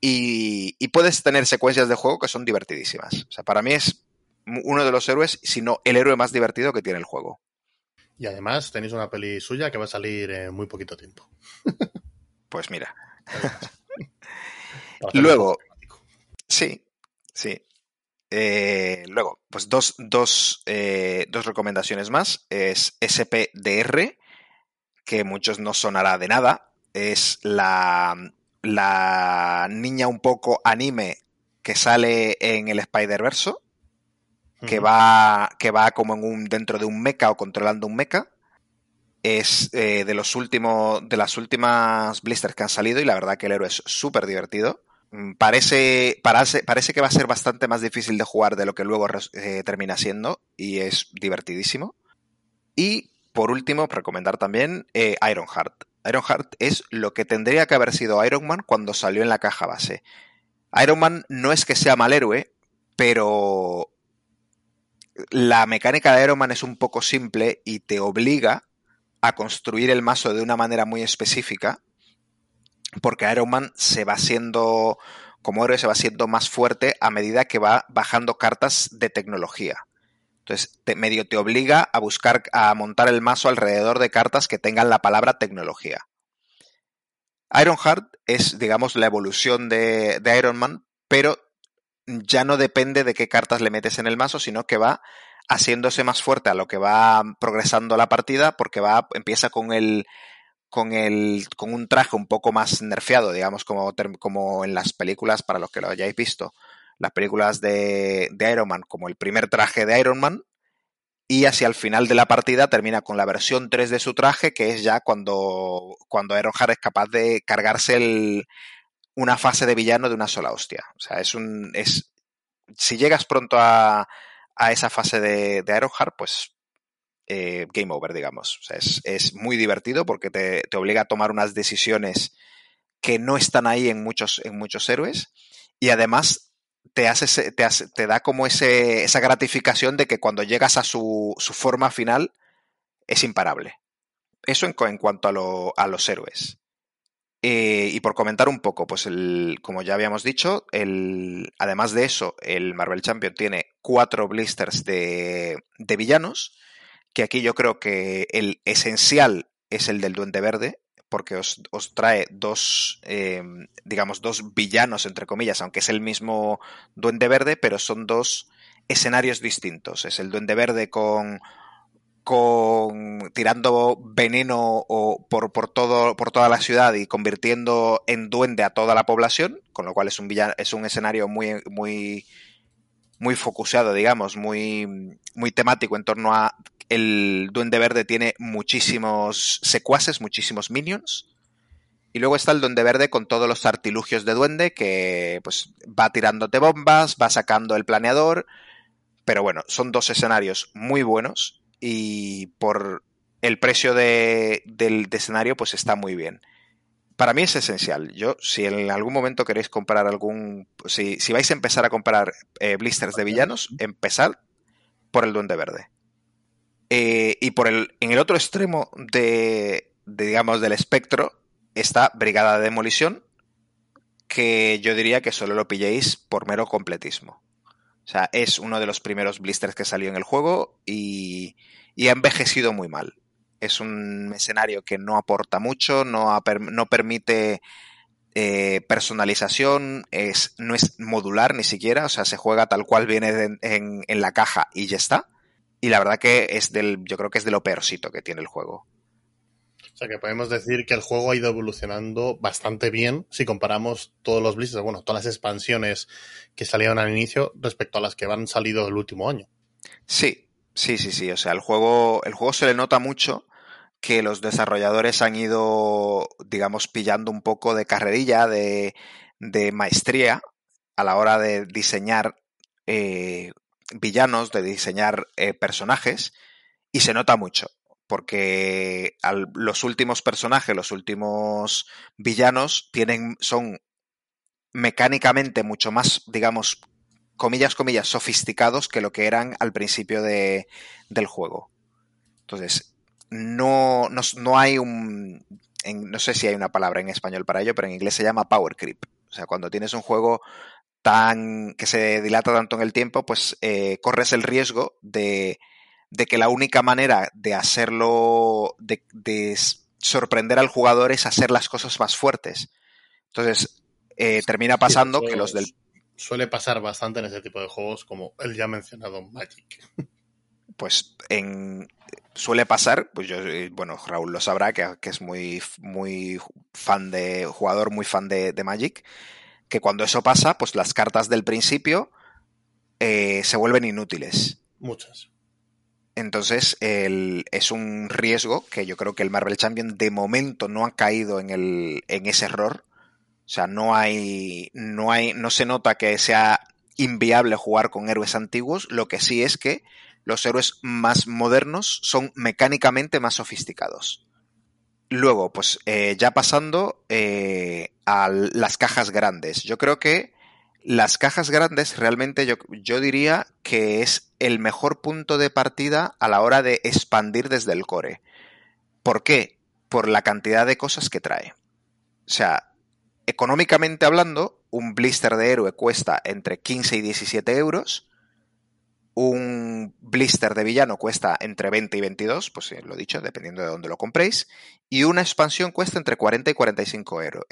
Y, y, puedes tener secuencias de juego que son divertidísimas. O sea, para mí es uno de los héroes, si no el héroe más divertido que tiene el juego. Y además tenéis una peli suya que va a salir en muy poquito tiempo. [laughs] pues mira. [laughs] luego, sí, sí. Eh, luego, pues dos, dos, eh, dos recomendaciones más. Es SPDR, que muchos no sonará de nada. Es la, la niña un poco anime que sale en el Spider-Verse, que, uh -huh. va, que va como en un, dentro de un mecha o controlando un mecha. Es eh, de los últimos, de las últimas blisters que han salido y la verdad que el héroe es súper divertido. Mm, parece, parece, parece, que va a ser bastante más difícil de jugar de lo que luego eh, termina siendo y es divertidísimo. Y por último, recomendar también eh, Ironheart. Ironheart es lo que tendría que haber sido Iron Man cuando salió en la caja base. Iron Man no es que sea mal héroe, pero la mecánica de Iron Man es un poco simple y te obliga a construir el mazo de una manera muy específica, porque Iron Man se va siendo, como héroe, se va siendo más fuerte a medida que va bajando cartas de tecnología. Entonces, te, medio te obliga a buscar, a montar el mazo alrededor de cartas que tengan la palabra tecnología. Ironheart es, digamos, la evolución de, de, Iron Man, pero ya no depende de qué cartas le metes en el mazo, sino que va haciéndose más fuerte a lo que va progresando la partida, porque va, empieza con el, con el, con un traje un poco más nerfeado, digamos, como, como en las películas, para los que lo hayáis visto. Las películas de, de, Iron Man como el primer traje de Iron Man y hacia el final de la partida termina con la versión 3 de su traje que es ya cuando, cuando Ironheart es capaz de cargarse el, una fase de villano de una sola hostia. O sea, es un... Es, si llegas pronto a, a esa fase de, de Ironheart, pues eh, game over, digamos. O sea, es, es muy divertido porque te, te, obliga a tomar unas decisiones que no están ahí en muchos, en muchos héroes y además te, hace, te, hace, te da como ese, esa gratificación de que cuando llegas a su, su forma final es imparable. Eso en, en cuanto a, lo, a, los héroes. Eh, y por comentar un poco, pues el, como ya habíamos dicho, el, además de eso, el Marvel Champion tiene cuatro blisters de, de villanos, que aquí yo creo que el esencial es el del Duende Verde, porque os, os trae dos, eh, digamos, dos villanos, entre comillas, aunque es el mismo Duende Verde, pero son dos escenarios distintos. Es el Duende Verde con con tirando veneno por, por, todo, por toda la ciudad y convirtiendo en duende a toda la población, con lo cual es un es un escenario muy, muy, muy focusado, digamos, muy, muy temático en torno a el duende verde tiene muchísimos secuaces, muchísimos minions. Y luego está el Duende Verde con todos los artilugios de duende que pues va tirándote bombas, va sacando el planeador. Pero bueno, son dos escenarios muy buenos y por el precio de, del escenario pues está muy bien. Para mí es esencial. Yo, si en algún momento queréis comprar algún... Si, si vais a empezar a comprar eh, blisters de villanos, empezad por el Duende Verde. Eh, y por el, en el otro extremo de, de, digamos, del espectro, esta Brigada de Demolición, que yo diría que solo lo pilléis por mero completismo. O sea, es uno de los primeros blisters que salió en el juego y, y ha envejecido muy mal. Es un escenario que no aporta mucho, no, no permite eh, personalización, es, no es modular ni siquiera, o sea, se juega tal cual viene en, en, la caja y ya está. Y la verdad que es del, yo creo que es de lo peorcito que tiene el juego. Sea que podemos decir que el juego ha ido evolucionando bastante bien si comparamos todos los blisters, bueno, todas las expansiones que salieron al inicio respecto a las que han salido el último año. Sí, sí, sí, sí. O sea, el juego, el juego se le nota mucho que los desarrolladores han ido, digamos, pillando un poco de carrerilla, de, de maestría a la hora de diseñar eh, villanos, de diseñar eh, personajes, y se nota mucho porque los últimos personajes, los últimos villanos, tienen, son mecánicamente mucho más, digamos, comillas, comillas, sofisticados que lo que eran al principio de, del juego. Entonces, no, no, no hay un... No sé si hay una palabra en español para ello, pero en inglés se llama power creep. O sea, cuando tienes un juego tan que se dilata tanto en el tiempo, pues eh, corres el riesgo de de que la única manera de hacerlo, de, de sorprender al jugador es hacer las cosas más fuertes. Entonces, eh, termina pasando sí, que los del... Suele pasar bastante en ese tipo de juegos como el ya mencionado Magic. [laughs] Pues en, suele pasar, pues yo, bueno, Raúl lo sabrá, que, que, es muy, muy fan de, jugador muy fan de, de, Magic, que cuando eso pasa, pues las cartas del principio eh, se vuelven inútiles. Muchas. Entonces, el, es un riesgo que yo creo que el Marvel Champion de momento no ha caído en, el, en ese error. O sea, no hay, no hay, no se nota que sea inviable jugar con héroes antiguos. Lo que sí es que los héroes más modernos son mecánicamente más sofisticados. Luego, pues eh, ya pasando eh, a las cajas grandes. Yo creo que las cajas grandes realmente yo, yo, diría que es el mejor punto de partida a la hora de expandir desde el core. ¿Por qué? Por la cantidad de cosas que trae. O sea, económicamente hablando, un blister de héroe cuesta entre 15 y 17 euros. Un blister de villano cuesta entre 20 y 22, pues lo he dicho, dependiendo de dónde lo compréis. Y una expansión cuesta entre 40 y 45 euro,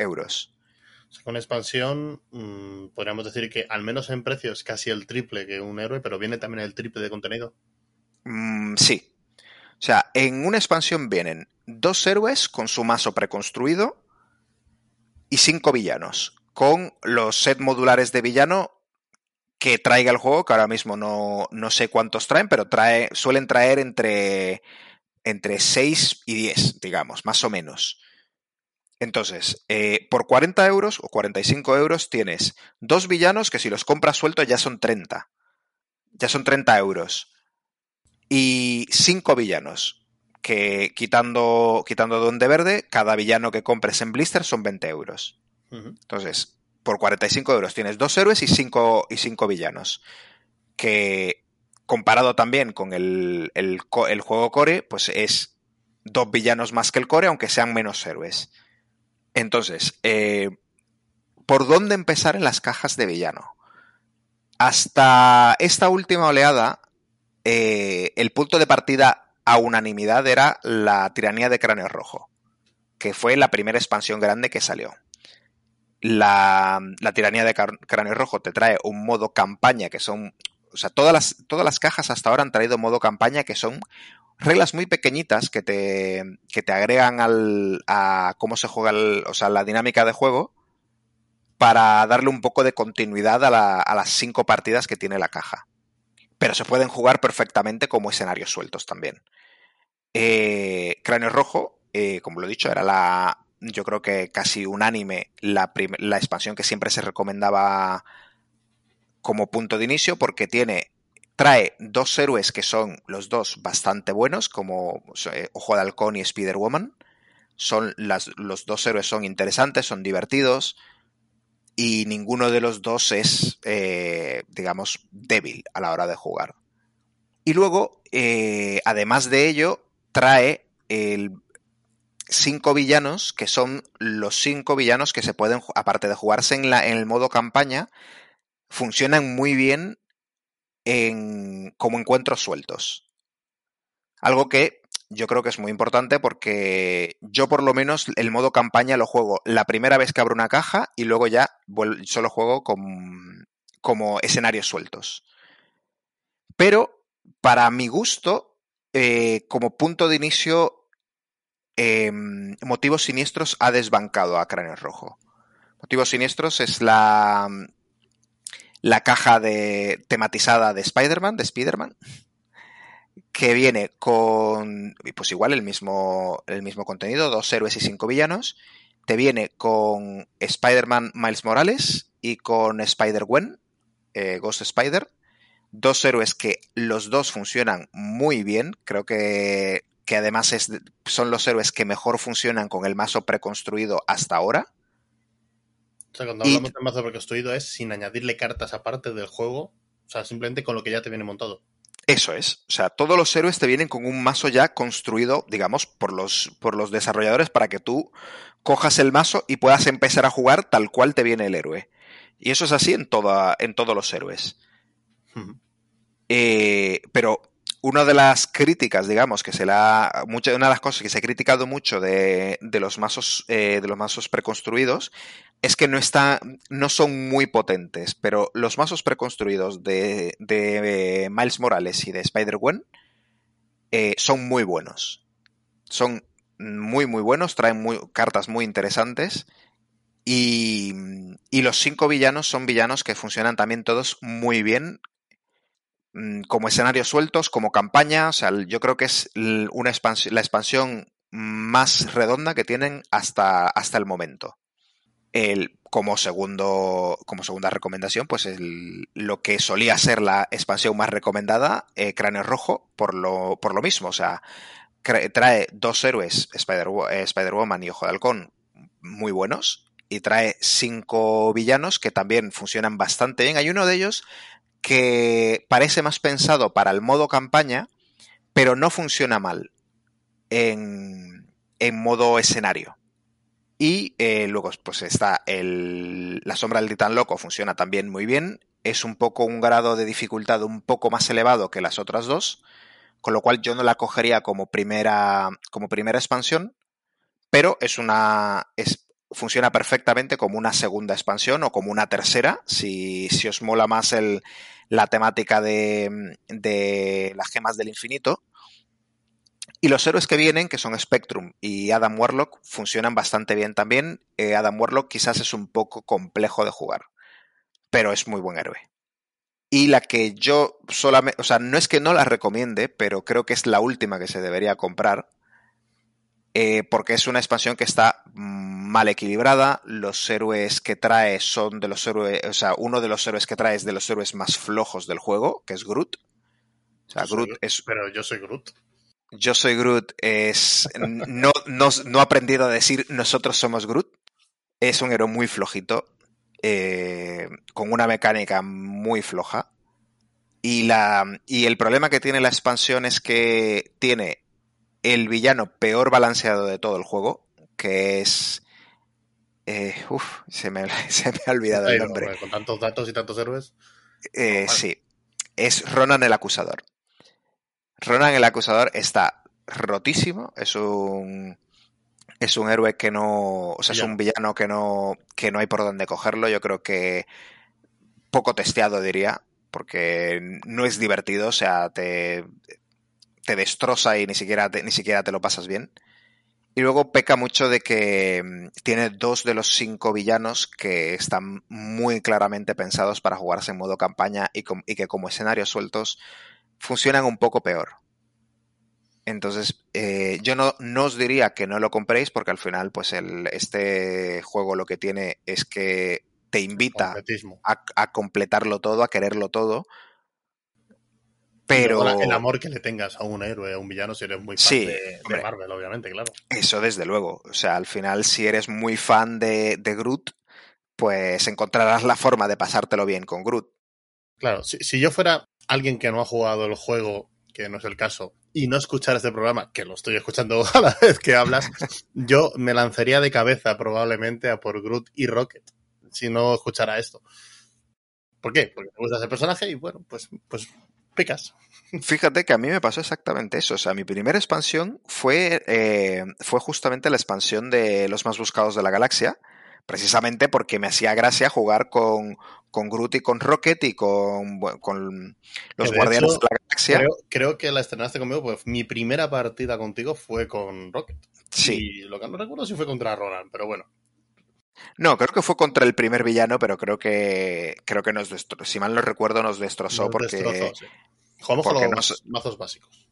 euros. Con expansión, mmm, podríamos decir que al menos en precio es casi el triple que un héroe, pero viene también el triple de contenido. Mm, sí. O sea, en una expansión vienen dos héroes con su mazo preconstruido y cinco villanos, con los set modulares de villano que traiga el juego, que ahora mismo no, no sé cuántos traen, pero trae, suelen traer entre, entre 6 y 10, digamos, más o menos. Entonces, eh, por 40 euros o 45 euros tienes dos villanos que si los compras sueltos ya son 30. Ya son 30 euros. Y cinco villanos, que quitando, quitando Duende Verde, cada villano que compres en Blister son 20 euros. Uh -huh. Entonces, por 45 euros tienes dos héroes y cinco, y cinco villanos. Que comparado también con el, el, el juego core, pues es dos villanos más que el core, aunque sean menos héroes. Entonces, eh, ¿por dónde empezar en las cajas de villano? Hasta esta última oleada, eh, el punto de partida a unanimidad era la tiranía de cráneo rojo, que fue la primera expansión grande que salió. La, la tiranía de cráneo rojo te trae un modo campaña que son. O sea, todas las, todas las cajas hasta ahora han traído modo campaña que son reglas muy pequeñitas que te, que te agregan al, a cómo se juega, el, o sea, la dinámica de juego para darle un poco de continuidad a, la, a, las cinco partidas que tiene la caja. Pero se pueden jugar perfectamente como escenarios sueltos también. Eh, Cráneo Rojo, eh, como lo he dicho, era la, yo creo que casi unánime, la, la expansión que siempre se recomendaba como punto de inicio porque tiene trae dos héroes que son los dos bastante buenos, como eh, Ojo de Halcón y Spider-Woman. Son los dos héroes son interesantes, son divertidos, y ninguno de los dos es, eh, digamos, débil a la hora de jugar. Y luego, eh, además de ello, trae el cinco villanos, que son los cinco villanos que se pueden, aparte de jugarse en, la, en el modo campaña, funcionan muy bien como encuentros sueltos. Algo que yo creo que es muy importante porque yo por lo menos el modo campaña lo juego la primera vez que abro una caja y luego ya solo juego con, como escenarios sueltos. Pero para mi gusto, eh, como punto de inicio, eh, Motivos Siniestros ha desbancado a Cráneo Rojo. Motivos Siniestros es la, la caja de, tematizada de Spider-Man, de Spider-Man que viene con, pues igual el mismo, el mismo contenido, dos héroes y cinco villanos. Te viene con Spider-Man Miles Morales y con Spider-Gwen, eh, Ghost Spider. Dos héroes que los dos funcionan muy bien. Creo que, que además es, son los héroes que mejor funcionan con el mazo preconstruido hasta ahora. O sea, cuando hablamos y... de mazo preconstruido es sin añadirle cartas aparte del juego. O sea, simplemente con lo que ya te viene montado. Eso es. O sea, todos los héroes te vienen con un mazo ya construido, digamos, por los, por los desarrolladores para que tú cojas el mazo y puedas empezar a jugar tal cual te viene el héroe. Y eso es así en, toda, en todos los héroes. Uh -huh. eh, pero una de las críticas, digamos, que se la. Una de las cosas que se ha criticado mucho de, de los mazos. Eh, de los mazos preconstruidos es que no está, no son muy potentes, pero los mazos preconstruidos de, de Miles Morales y de Spider-Gwen eh, son muy buenos. Son muy, muy buenos, traen cartas muy interesantes. Y, y, los cinco villanos son villanos que funcionan también todos muy bien, como escenarios sueltos, como campaña. O sea, yo creo que es una expansión, la expansión más redonda que tienen hasta, hasta el momento el, como, segundo, como segunda recomendación, pues el, lo que solía ser la expansión más recomendada, eh, Cráneo Rojo, por lo, por lo mismo. O sea, trae dos héroes, Spider-Woman eh, Spider y Ojo de Halcón, muy buenos, y trae cinco villanos que también funcionan bastante bien. Hay uno de ellos que parece más pensado para el modo campaña, pero no funciona mal en, en modo escenario. Y eh, luego pues está la sombra del titán loco, funciona también muy bien. Es un poco un grado de dificultad un poco más elevado que las otras dos, con lo cual yo no la cogería como primera, como primera expansión, pero es una. Es, funciona perfectamente como una segunda expansión o como una tercera, si, si os mola más el, la temática de, de las gemas del infinito. Y los héroes que vienen, que son Spectrum y Adam Warlock, funcionan bastante bien también. Eh, Adam Warlock quizás es un poco complejo de jugar, pero es muy buen héroe. Y la que yo solamente, o sea, no es que no la recomiende, pero creo que es la última que se debería comprar, eh, porque es una expansión que está mal equilibrada. Los héroes que trae son de los héroes, o sea, uno de los héroes que trae es de los héroes más flojos del juego, que es Groot. O sea, Groot soy, es. Pero yo soy Groot. Yo soy Groot es. No, no, no he aprendido a decir nosotros somos Groot. Es un héroe muy flojito. Eh, con una mecánica muy floja. Y, la, y el problema que tiene la expansión es que tiene el villano peor balanceado de todo el juego. Que es. Eh, uf, se me, [laughs] se me ha olvidado el nombre. Con tantos datos y tantos héroes. Eh, sí. Es Ronan el Acusador. Ronan el acusador está rotísimo, es un es un héroe que no, o sea, es un villano que no que no hay por dónde cogerlo, yo creo que poco testeado diría, porque no es divertido, o sea, te te destroza y ni siquiera te, ni siquiera te lo pasas bien. Y luego peca mucho de que mm, tiene dos de los cinco villanos que están muy claramente pensados para jugarse en modo campaña y, y que como escenarios sueltos funcionan un poco peor. Entonces, eh, yo no, no, os diría que no lo compréis porque al final, pues el, este juego lo que tiene es que te invita a, a, completarlo todo, a quererlo todo. Pero... El amor que le tengas a un héroe, a un villano, si eres muy fan sí, de, de, Marvel, obviamente, claro. Eso desde luego. O sea, al final, si eres muy fan de, de Groot, pues encontrarás la forma de pasártelo bien con Groot. Claro, si, si yo fuera alguien que no ha jugado el juego, que no es el caso, y no escuchar este programa, que lo estoy escuchando [laughs] a la vez que hablas, yo me lanzaría de cabeza probablemente a por Groot y Rocket, si no escuchara esto. ¿Por qué? Porque me gusta ese personaje y bueno, pues, pues Fíjate que a mí me pasó exactamente eso. O sea, mi primera expansión fue, eh, fue justamente la expansión de los más buscados de la galaxia, precisamente porque me hacía gracia jugar con, con Groot y con Rocket y con, con los de Guardianes hecho, de la Galaxia. Creo, creo, que la estrenaste conmigo, pues mi primera partida contigo fue con Rocket. Sí. Y lo que no recuerdo si fue contra Ronan, pero bueno. No, creo que fue contra el primer villano, pero creo que creo que nos destrozó. Si mal no recuerdo, nos destrozó Nos porque. destrozó, sí. Jugamos con los nos- mazos básicos.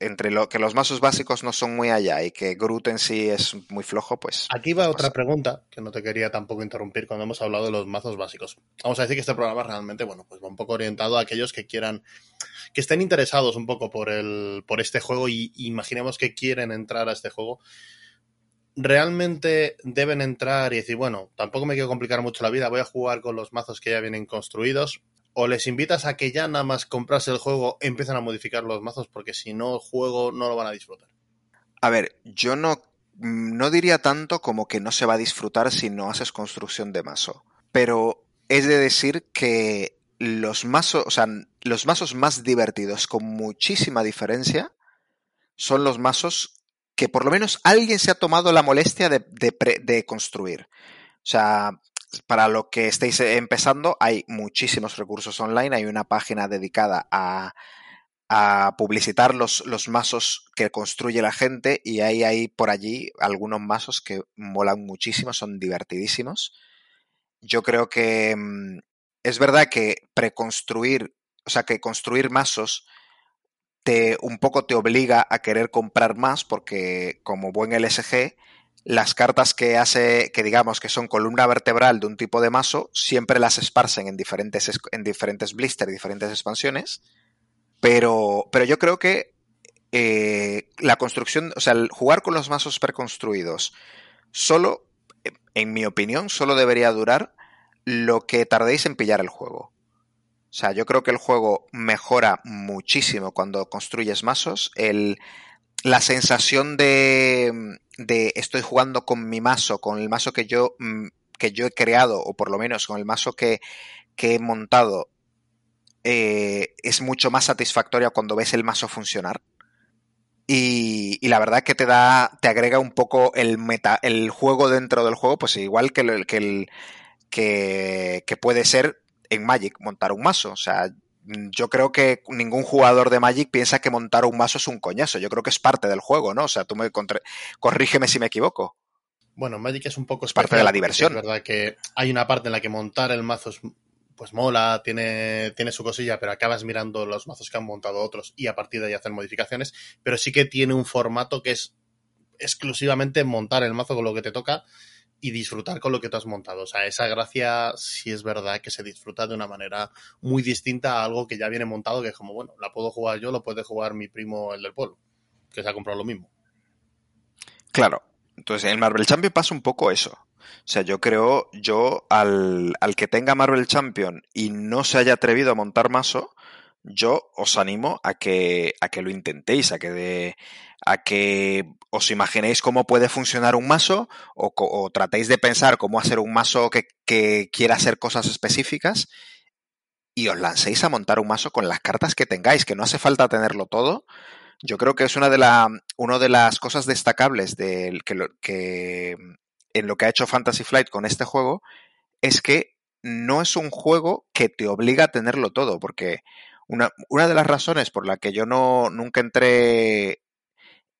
Entre lo que los mazos básicos no son muy allá y que Groot en sí es muy flojo, pues. Aquí va otra pregunta que no te quería tampoco interrumpir cuando hemos hablado de los mazos básicos. Vamos a decir que este programa realmente, bueno, pues va un poco orientado a aquellos que quieran, que estén interesados un poco por el, por este juego y imaginemos que quieren entrar a este juego. Realmente deben entrar y decir, bueno, tampoco me quiero complicar mucho la vida, voy a jugar con los mazos que ya vienen construidos. O les invitas a que ya nada más comprarse el juego empiezan a modificar los mazos porque si no el juego no lo van a disfrutar. A ver, yo no, no diría tanto como que no se va a disfrutar si no haces construcción de mazo. Pero es de decir que los mazos, o sea, los mazos más divertidos con muchísima diferencia son los mazos que por lo menos alguien se ha tomado la molestia de, de, de construir. O sea, para lo que estéis empezando, hay muchísimos recursos online, hay una página dedicada a, a publicitar los, los, mazos que construye la gente y ahí hay por allí algunos mazos que molan muchísimo, son divertidísimos. Yo creo que mmm, es verdad que preconstruir, o sea, que construir mazos un poco te obliga a querer comprar más porque como buen LSG, las cartas que hace, que digamos que son columna vertebral de un tipo de mazo, siempre las esparcen en diferentes, en diferentes blisters, diferentes expansiones. Pero, pero yo creo que eh, la construcción, o sea, el jugar con los mazos preconstruidos, solo, en mi opinión, solo debería durar lo que tardéis en pillar el juego. O sea, yo creo que el juego mejora muchísimo cuando construyes mazos. El, la sensación de, de, estoy jugando con mi mazo, con el mazo que yo, mm, que yo he creado, o por lo menos con el mazo que, que he montado, eh, es mucho más satisfactoria cuando ves el mazo funcionar. Y, y, la verdad que te da, te agrega un poco el meta, el juego dentro del juego, pues igual que, el, que, el, que, que puede ser en Magic montar un mazo. O sea, yo creo que ningún jugador de Magic piensa que montar un mazo es un coñazo. Yo creo que es parte del juego, ¿no? O sea, tú me corrígeme si me equivoco. Bueno, Magic es un poco es parte de la diversión. Es verdad que hay una parte en la que montar el mazo es, pues mola, tiene, tiene su cosilla, pero acabas mirando los mazos que han montado otros y a partir de ahí hacer modificaciones. Pero sí que tiene un formato que es exclusivamente montar el mazo con lo que te toca y disfrutar con lo que tú has montado. O sea, esa gracia sí es verdad que se disfruta de una manera muy distinta a algo que ya viene montado, que es como, bueno, la puedo jugar yo, lo puede jugar mi primo, el del pueblo, que se ha comprado lo mismo. Claro. Entonces, en Marvel Champion pasa un poco eso. O sea, yo creo, yo al, al que tenga Marvel Champion y no se haya atrevido a montar mazo, yo os animo a que, a que lo intentéis, a que, de, a que os imaginéis cómo puede funcionar un mazo o, tratéis de pensar cómo hacer un mazo que, que, quiera hacer cosas específicas y os lancéis a montar un mazo con las cartas que tengáis, que no hace falta tenerlo todo. Yo creo que es una de, la, una de las cosas destacables de que, que en lo que ha hecho Fantasy Flight con este juego es que no es un juego que te obliga a tenerlo todo, porque Una, una de las razones por la que yo no nunca entré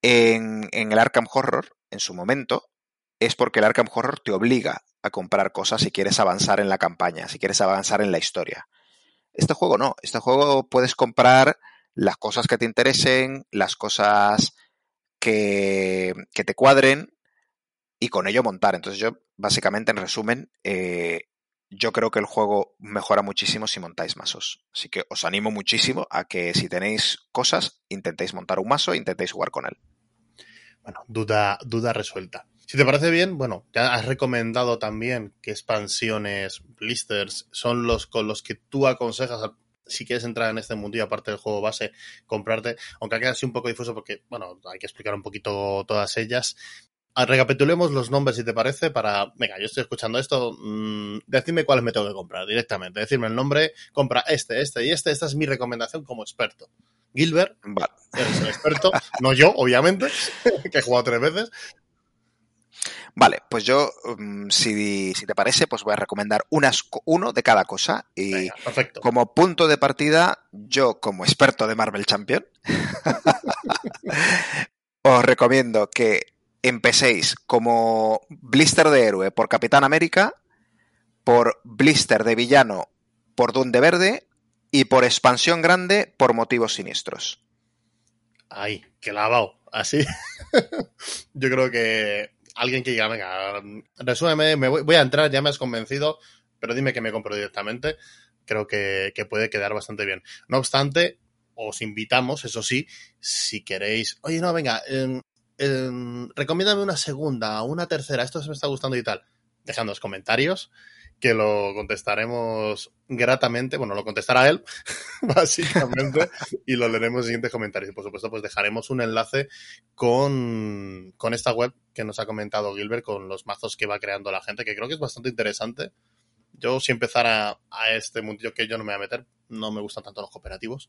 en, el Arkham Horror en su momento es porque el Arkham Horror te obliga a comprar cosas si quieres avanzar en la campaña, si quieres avanzar en la historia. Este juego no, este juego puedes comprar las cosas que te interesen, las cosas que, que te cuadren y con ello montar. Entonces yo, básicamente, en resumen, eh, yo creo que el juego mejora muchísimo si montáis mazos. Así que os animo muchísimo a que si tenéis cosas, intentéis montar un mazo e intentéis jugar con él. Bueno, duda, duda resuelta. Si te parece bien, bueno, ya has recomendado también que expansiones, blisters, son los con los que tú aconsejas, si quieres entrar en este mundillo, aparte del juego base, comprarte, aunque ha quedado así un poco difuso porque, bueno, hay que explicar un poquito todas ellas. Ah, recapitulemos los nombres, si te parece, para. Venga, yo estoy escuchando esto. Mmm, decidme cuáles me tengo que comprar directamente. Decirme el nombre, compra este, este y este. Esta es mi recomendación como experto. Gilbert, Vale. eres el experto, no yo, obviamente, [laughs] que he jugado tres veces. Vale, pues yo, um, si, si, te parece, pues voy a recomendar unas, uno de cada cosa. Y Venga, perfecto. como punto de partida, yo, como experto de Marvel Champion, [laughs] os recomiendo que empecéis como blister de héroe por Capitán América, por blister de villano por Duende Verde y por expansión grande por motivos siniestros. Ay, qué lavado. Así. [laughs] Yo creo que alguien que diga, venga, resúmeme, me voy, a entrar, ya me has convencido, pero dime que me compro directamente. Creo que, que puede quedar bastante bien. No obstante, os invitamos, eso sí, si queréis, oye, no, venga, eh, eh, recomiéndame una segunda, una tercera, esto se me está gustando y tal. Dejando los comentarios, que lo contestaremos gratamente. Bueno, lo contestará él, [laughs] básicamente, y lo leeremos en siguientes comentarios. Y por supuesto, pues dejaremos un enlace con, con esta web que nos ha comentado Gilbert, con los mazos que va creando la gente, que creo que es bastante interesante. Yo, si empezara a este mundillo que yo no me voy a meter, no me gustan tanto los cooperativos,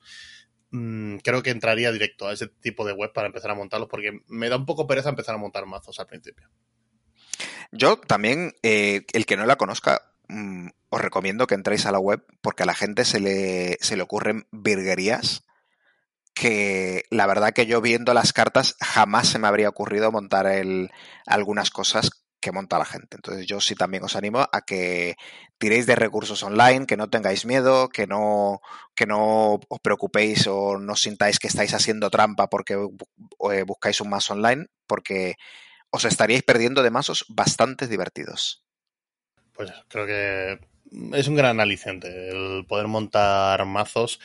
mmm, creo que entraría directo a ese tipo de web para empezar a montarlos, porque me da un poco pereza empezar a montar mazos al principio. Yo también, eh, el que no la conozca, mmm, os recomiendo que entréis a la web porque a la gente se le, se le ocurren virguerías que la verdad que yo viendo las cartas jamás se me habría ocurrido montar algunas cosas que monta la gente. Entonces yo sí también os animo a que tiréis de recursos online, que no tengáis miedo, que no, que no os preocupéis o no sintáis que estáis haciendo trampa porque eh, buscáis un mazo online, porque os estaríais perdiendo de mazos bastante divertidos. Pues creo que es un gran aliciente el poder montar mazos.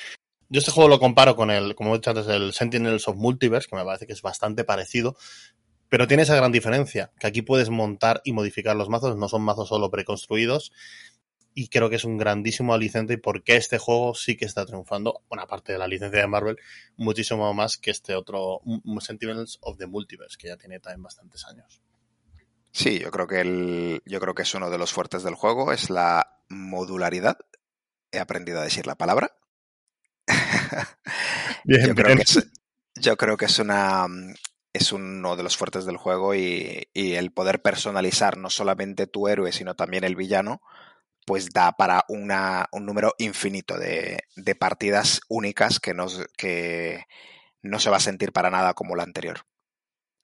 Yo este juego lo comparo con el, como he dicho antes, el Sentinels of Multiverse, que me parece que es bastante parecido, pero tiene esa gran diferencia, que aquí puedes montar y modificar los mazos, no son mazos solo preconstruidos, y creo que es un grandísimo aliciente y porque este juego sí que está triunfando, bueno, aparte de la licencia de Marvel, muchísimo más que este otro Sentinels of the Multiverse, que ya tiene también bastantes años. Sí, yo creo que el, yo creo que es uno de los fuertes del juego, es la modularidad. He aprendido a decir la palabra. [laughs] bien, yo, bien. Creo que es, yo creo que es una es uno de los fuertes del juego y, y, el poder personalizar no solamente tu héroe, sino también el villano, pues da para una, un número infinito de, de partidas únicas que, nos, que no se va a sentir para nada como la anterior.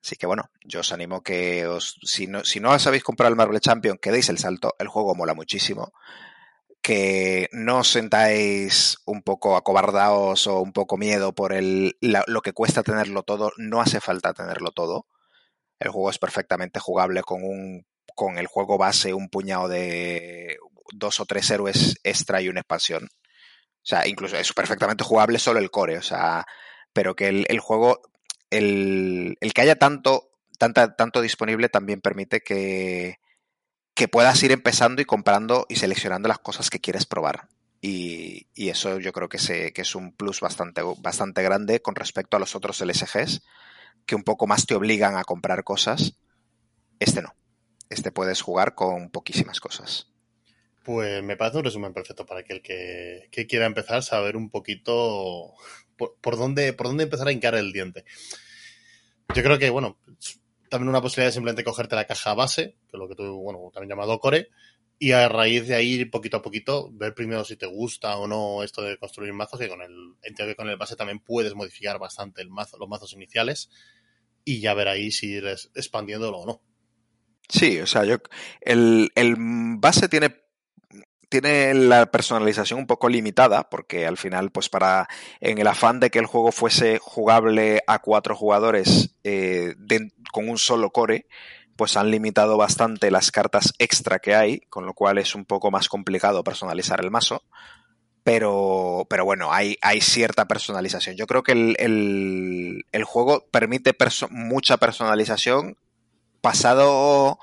Así que bueno, yo os animo que os, si no, si no sabéis comprar el Marvel Champion, que deis el salto, el juego mola muchísimo. Que no os sentáis un poco acobardados o un poco miedo por el, lo que cuesta tenerlo todo, no hace falta tenerlo todo. El juego es perfectamente jugable con un con el juego base, un puñado de dos o tres héroes extra y una expansión. O sea, incluso es perfectamente jugable solo el core, o sea, pero que el, el juego el, el, que haya tanto, tanto disponible también permite que, que, puedas ir empezando y comprando y seleccionando las cosas que quieres probar. Y, y eso yo creo que, se, que, es un plus bastante, bastante grande con respecto a los otros LSGs, que un poco más te obligan a comprar cosas. Este no. Este puedes jugar con poquísimas cosas. Pues me parece un resumen perfecto para aquel que, que quiera empezar, saber un poquito por, por, dónde, por dónde empezar a hincar el diente. Yo creo que, bueno, también una posibilidad de simplemente cogerte la caja base, que es lo que tú, bueno, también llamado core, y a raíz de ahí, poquito a poquito, ver primero si te gusta o no esto de construir mazos, que con el, entiendo que con el base también puedes modificar bastante el mazo, los mazos iniciales, y ya ver ahí si ir expandiéndolo o no. Sí, o sea, yo el, el base tiene tiene la personalización un poco limitada, porque al final, pues para, en el afán de que el juego fuese jugable a cuatro jugadores eh, con un solo core, pues han limitado bastante las cartas extra que hay, con lo cual es un poco más complicado personalizar el mazo. Pero, pero bueno, hay, hay cierta personalización. Yo creo que el, el, juego permite mucha personalización pasado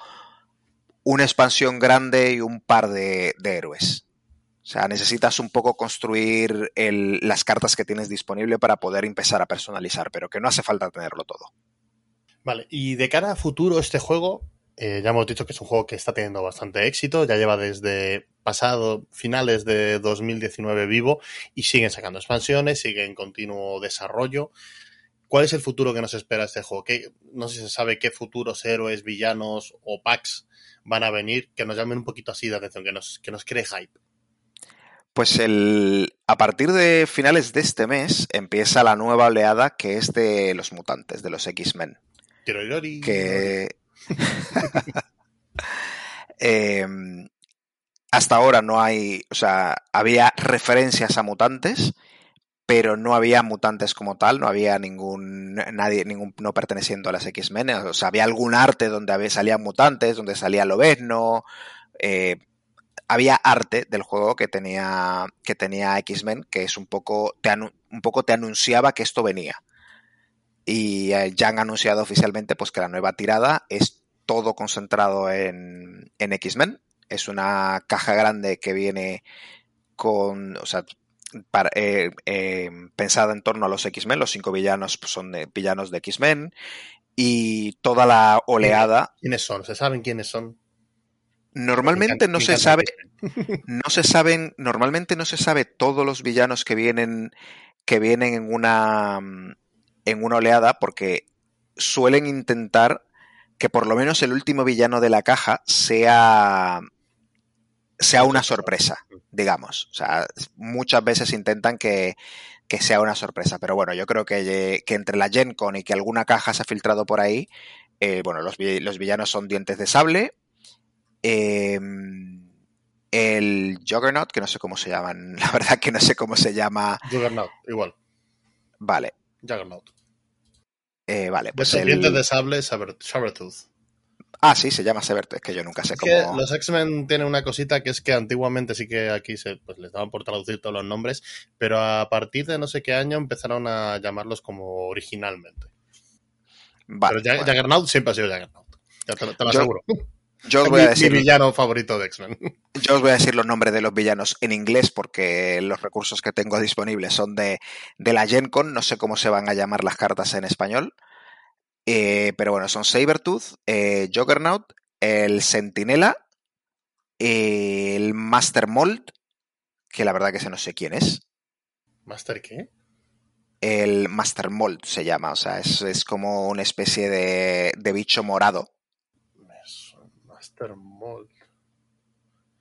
una expansión grande y un par de, héroes. O sea, necesitas un poco construir las cartas que tienes disponible para poder empezar a personalizar, pero que no hace falta tenerlo todo. Vale, y de cara a futuro este juego, eh, ya hemos dicho que es un juego que está teniendo bastante éxito, ya lleva desde pasado finales de 2019 vivo y siguen sacando expansiones, sigue en continuo desarrollo. ¿Cuál es el futuro que nos espera este juego? no sé si se sabe qué futuros héroes, villanos o packs van a venir que nos llamen un poquito así de atención, que nos, que nos cree hype. Pues el, a partir de finales de este mes empieza la nueva oleada que es de los mutantes, de los X-Men. Que... [laughs] Em, hasta ahora no hay, o sea, había referencias a mutantes, pero no había mutantes como tal, no había ningún nadie ningún no perteneciendo a las X-Men, o sea, había algún arte donde había, salían mutantes, donde salía Lobezno, eh, había arte del juego que tenía que tenía X-Men, que es un poco te un poco te anunciaba que esto venía. Y eh, ya han anunciado oficialmente pues que la nueva tirada es todo concentrado en, en X-Men. Es una caja grande que viene con, o sea, eh, eh, pensada en torno a los X-Men. Los cinco villanos pues, son villanos de X-Men. Y toda la oleada. ¿Quiénes son? ¿Se saben quiénes son? Normalmente no se sabe. No se saben. Normalmente no se sabe todos los villanos que vienen. que vienen en una. en una oleada. Porque suelen intentar que por lo menos el último villano de la caja sea sea una sorpresa, digamos. O sea, muchas veces intentan que, sea una sorpresa. Pero bueno, yo creo que, entre la Gen Con y que alguna caja se ha filtrado por ahí, eh, bueno, los, villanos son dientes de sable. Em, el Juggernaut, que no sé cómo se llaman, [laughs] la verdad que no sé cómo se llama. Juggernaut, igual. Vale. Juggernaut. Eh, vale, pues. Dientes de sable, Sabertooth. Ah, sí, se llama Severt, es que yo nunca sé cómo. los X-Men tienen una cosita que es que antiguamente sí que aquí se pues, les daban por traducir todos los nombres, pero a partir de no sé qué año empezaron a llamarlos como originalmente. Vale, pero Juggernaut siempre ha sido Juggernaut. te, lo aseguro. Yo os voy a decir. Mi villano favorito de X-Men. Yo os voy a decir los nombres de los villanos en inglés porque los recursos que tengo disponibles son de, de la Gen Con. No sé cómo se van a llamar las cartas en español. Eh, pero bueno, son Sabertooth, eh, Juggernaut, el Sentinela, el Master Mold, que la verdad que ese no sé quién es. ¿Master qué? El Master Mold se llama, o sea, es, como una especie de, bicho morado. Master Mold.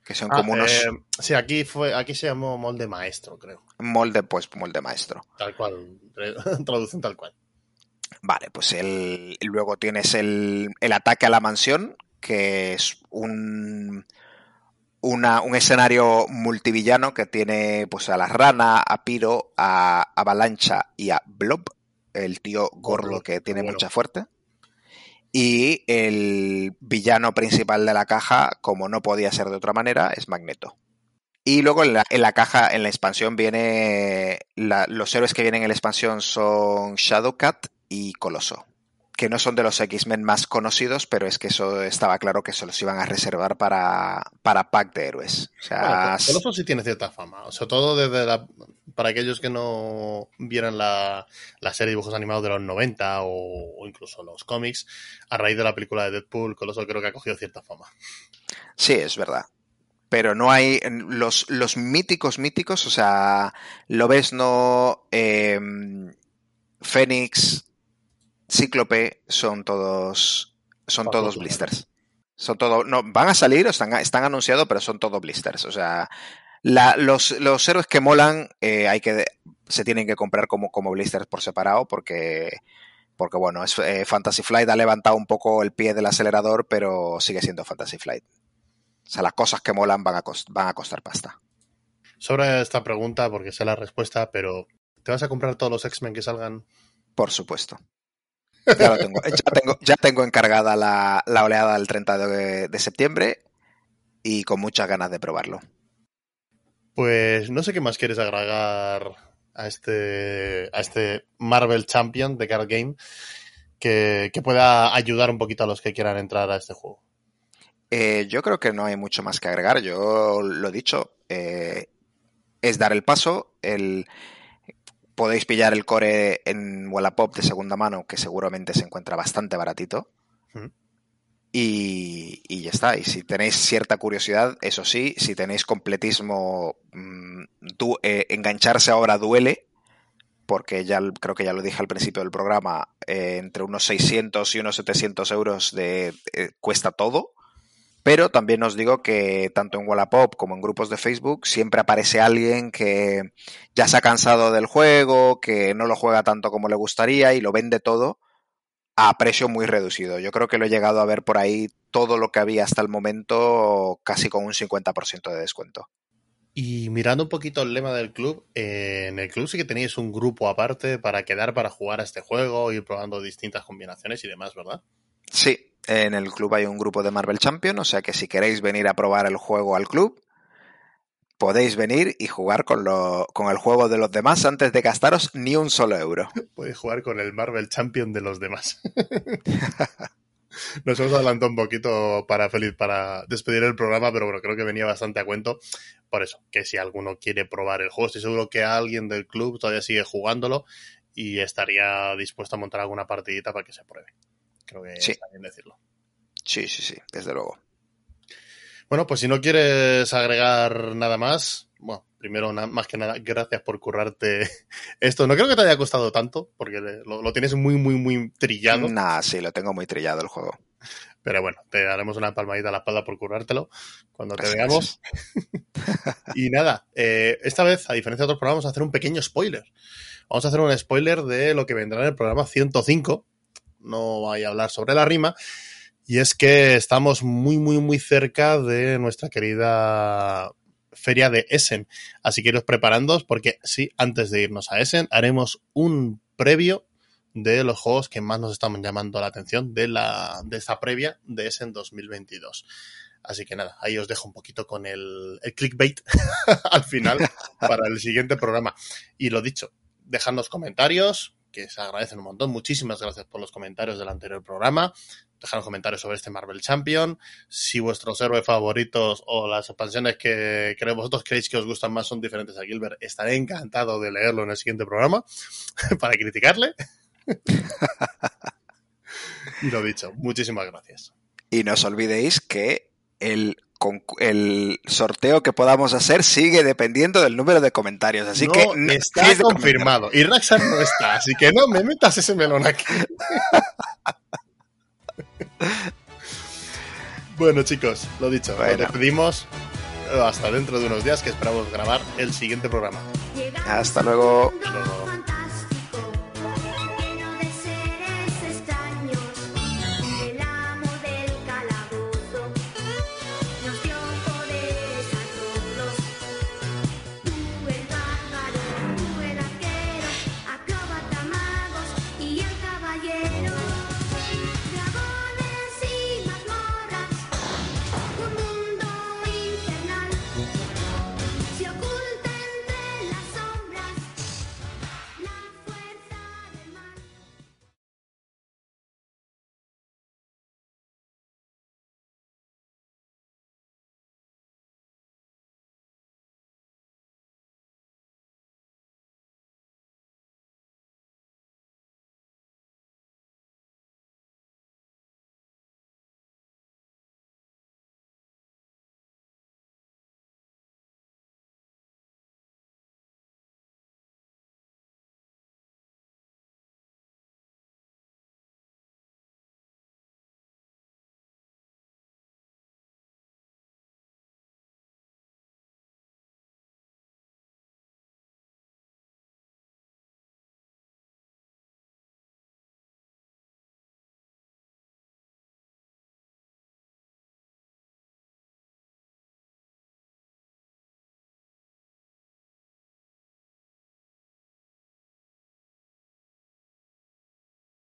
Que son como ah, unos. Eh, sí, aquí fue, aquí se llamó molde maestro, creo. Molde, pues, molde maestro. Tal cual, [laughs] traducen tal cual. Vale, pues el, luego tienes el, el, ataque a la mansión, que es un, una, un escenario multivillano que tiene pues a la rana, a Piro, a Avalancha y a Blob, el tío gordo que tiene mucha fuerte. Y el villano principal de la caja, como no podía ser de otra manera, es Magneto. Y luego en la, en la caja, en la expansión, viene. los héroes que vienen en la expansión son Shadowcat y Coloso, que no son de los X-Men más conocidos, pero es que eso estaba claro que se los iban a reservar para, para pack de héroes. O sea, Coloso sí tiene cierta fama, sobre todo desde la, para aquellos que no vieran la, serie de dibujos animados de los 90 o, incluso los cómics, a raíz de la película de Deadpool, Coloso creo que ha cogido cierta fama. Sí, es verdad pero no hay los, los míticos míticos, o sea, lo ves no eh, Fénix, Cíclope son todos son todos blisters. Son todo. No, van a salir están, están anunciados, pero son todo blisters. O sea, la, los, los, héroes que molan eh, hay que se tienen que comprar como, como blisters por separado porque porque bueno, es, eh, Fantasy Flight ha levantado un poco el pie del acelerador, pero sigue siendo Fantasy Flight. O sea, las cosas que molan van a, van a costar pasta. Sobre esta pregunta, porque sé la respuesta, pero ¿te vas a comprar todos los X-Men que salgan? Por supuesto. Ya, lo tengo, ya, tengo, ya tengo encargada la, la oleada del 30 de, de septiembre y con muchas ganas de probarlo. Pues no sé qué más quieres agregar a este, a este Marvel Champion de Card Game que, que, pueda ayudar un poquito a los que quieran entrar a este juego. Eh, yo creo que no hay mucho más que agregar. Yo lo he dicho, eh, es dar el paso. El, podéis pillar el core en Wallapop de segunda mano, que seguramente se encuentra bastante baratito. Mm. Y, y, ya está. Y si tenéis cierta curiosidad, eso sí, si tenéis completismo, mmm, du, eh, engancharse ahora duele, porque ya creo que ya lo dije al principio del programa, eh, entre unos 600 y unos 700 euros de, eh, cuesta todo. Pero también os digo que tanto en Wallapop como en grupos de Facebook siempre aparece alguien que ya se ha cansado del juego, que no lo juega tanto como le gustaría y lo vende todo a precio muy reducido. Yo creo que lo he llegado a ver por ahí todo lo que había hasta el momento casi con un 50% de descuento. Y mirando un poquito el lema del club, eh, en el club sí que tenéis un grupo aparte para quedar para jugar a este juego, ir probando distintas combinaciones y demás, ¿verdad? Sí, en el club hay un grupo de Marvel Champion, o sea que si queréis venir a probar el juego al club, podéis venir y jugar con, lo, con el juego de los demás antes de gastaros ni un solo euro. [laughs] Podéis jugar con el Marvel Champion de los demás. [laughs] Nos hemos adelantado un poquito para feliz para despedir el programa, pero bueno, creo que venía bastante a cuento. Por eso, que si alguno quiere probar el juego, estoy seguro que alguien del club todavía sigue jugándolo y estaría dispuesto a montar alguna partidita para que se pruebe. Creo que sí. está bien decirlo. Sí, sí, sí, desde luego. Bueno, pues si no quieres agregar nada más, bueno, primero, más que nada, gracias por currarte [laughs] esto. No creo que te haya costado tanto, porque lo, lo tienes muy, muy, muy trillado. Nah, sí, lo tengo muy trillado el juego. Pero bueno, te daremos una palmadita a la espalda por currártelo cuando te veamos. [laughs] y nada, eh, esta vez, a diferencia de otros programas, vamos a hacer un pequeño spoiler. Vamos a hacer un spoiler de lo que vendrá en el programa 105. No voy a hablar sobre la rima. Y es que estamos muy, muy, muy cerca de nuestra querida feria de Essen. Así que iros preparándoos porque sí, antes de irnos a Essen, haremos un previo de los juegos que más nos están llamando la atención de, la, de esta previa de Essen 2022. Así que nada, ahí os dejo un poquito con el, el clickbait [laughs] al final [laughs] para el siguiente programa. Y lo dicho, dejadnos comentarios, que se agradecen un montón. Muchísimas gracias por los comentarios del anterior programa. Dejadnos comentarios sobre este Marvel Champion. Si vuestros héroes favoritos o las expansiones que, que vosotros creéis que os gustan más son diferentes a Gilbert, estaré encantado de leerlo en el siguiente programa [laughs] para criticarle. y [laughs] lo dicho, muchísimas gracias. Y no os olvidéis que el el sorteo que podamos hacer sigue dependiendo del número de comentarios. Así no que no está confirmado. Y Raxar no está, así que no me metas ese melón aquí. [laughs] bueno, chicos, lo dicho, bueno. nos despedimos hasta dentro de unos días que esperamos grabar el siguiente programa. Hasta luego. Hasta luego.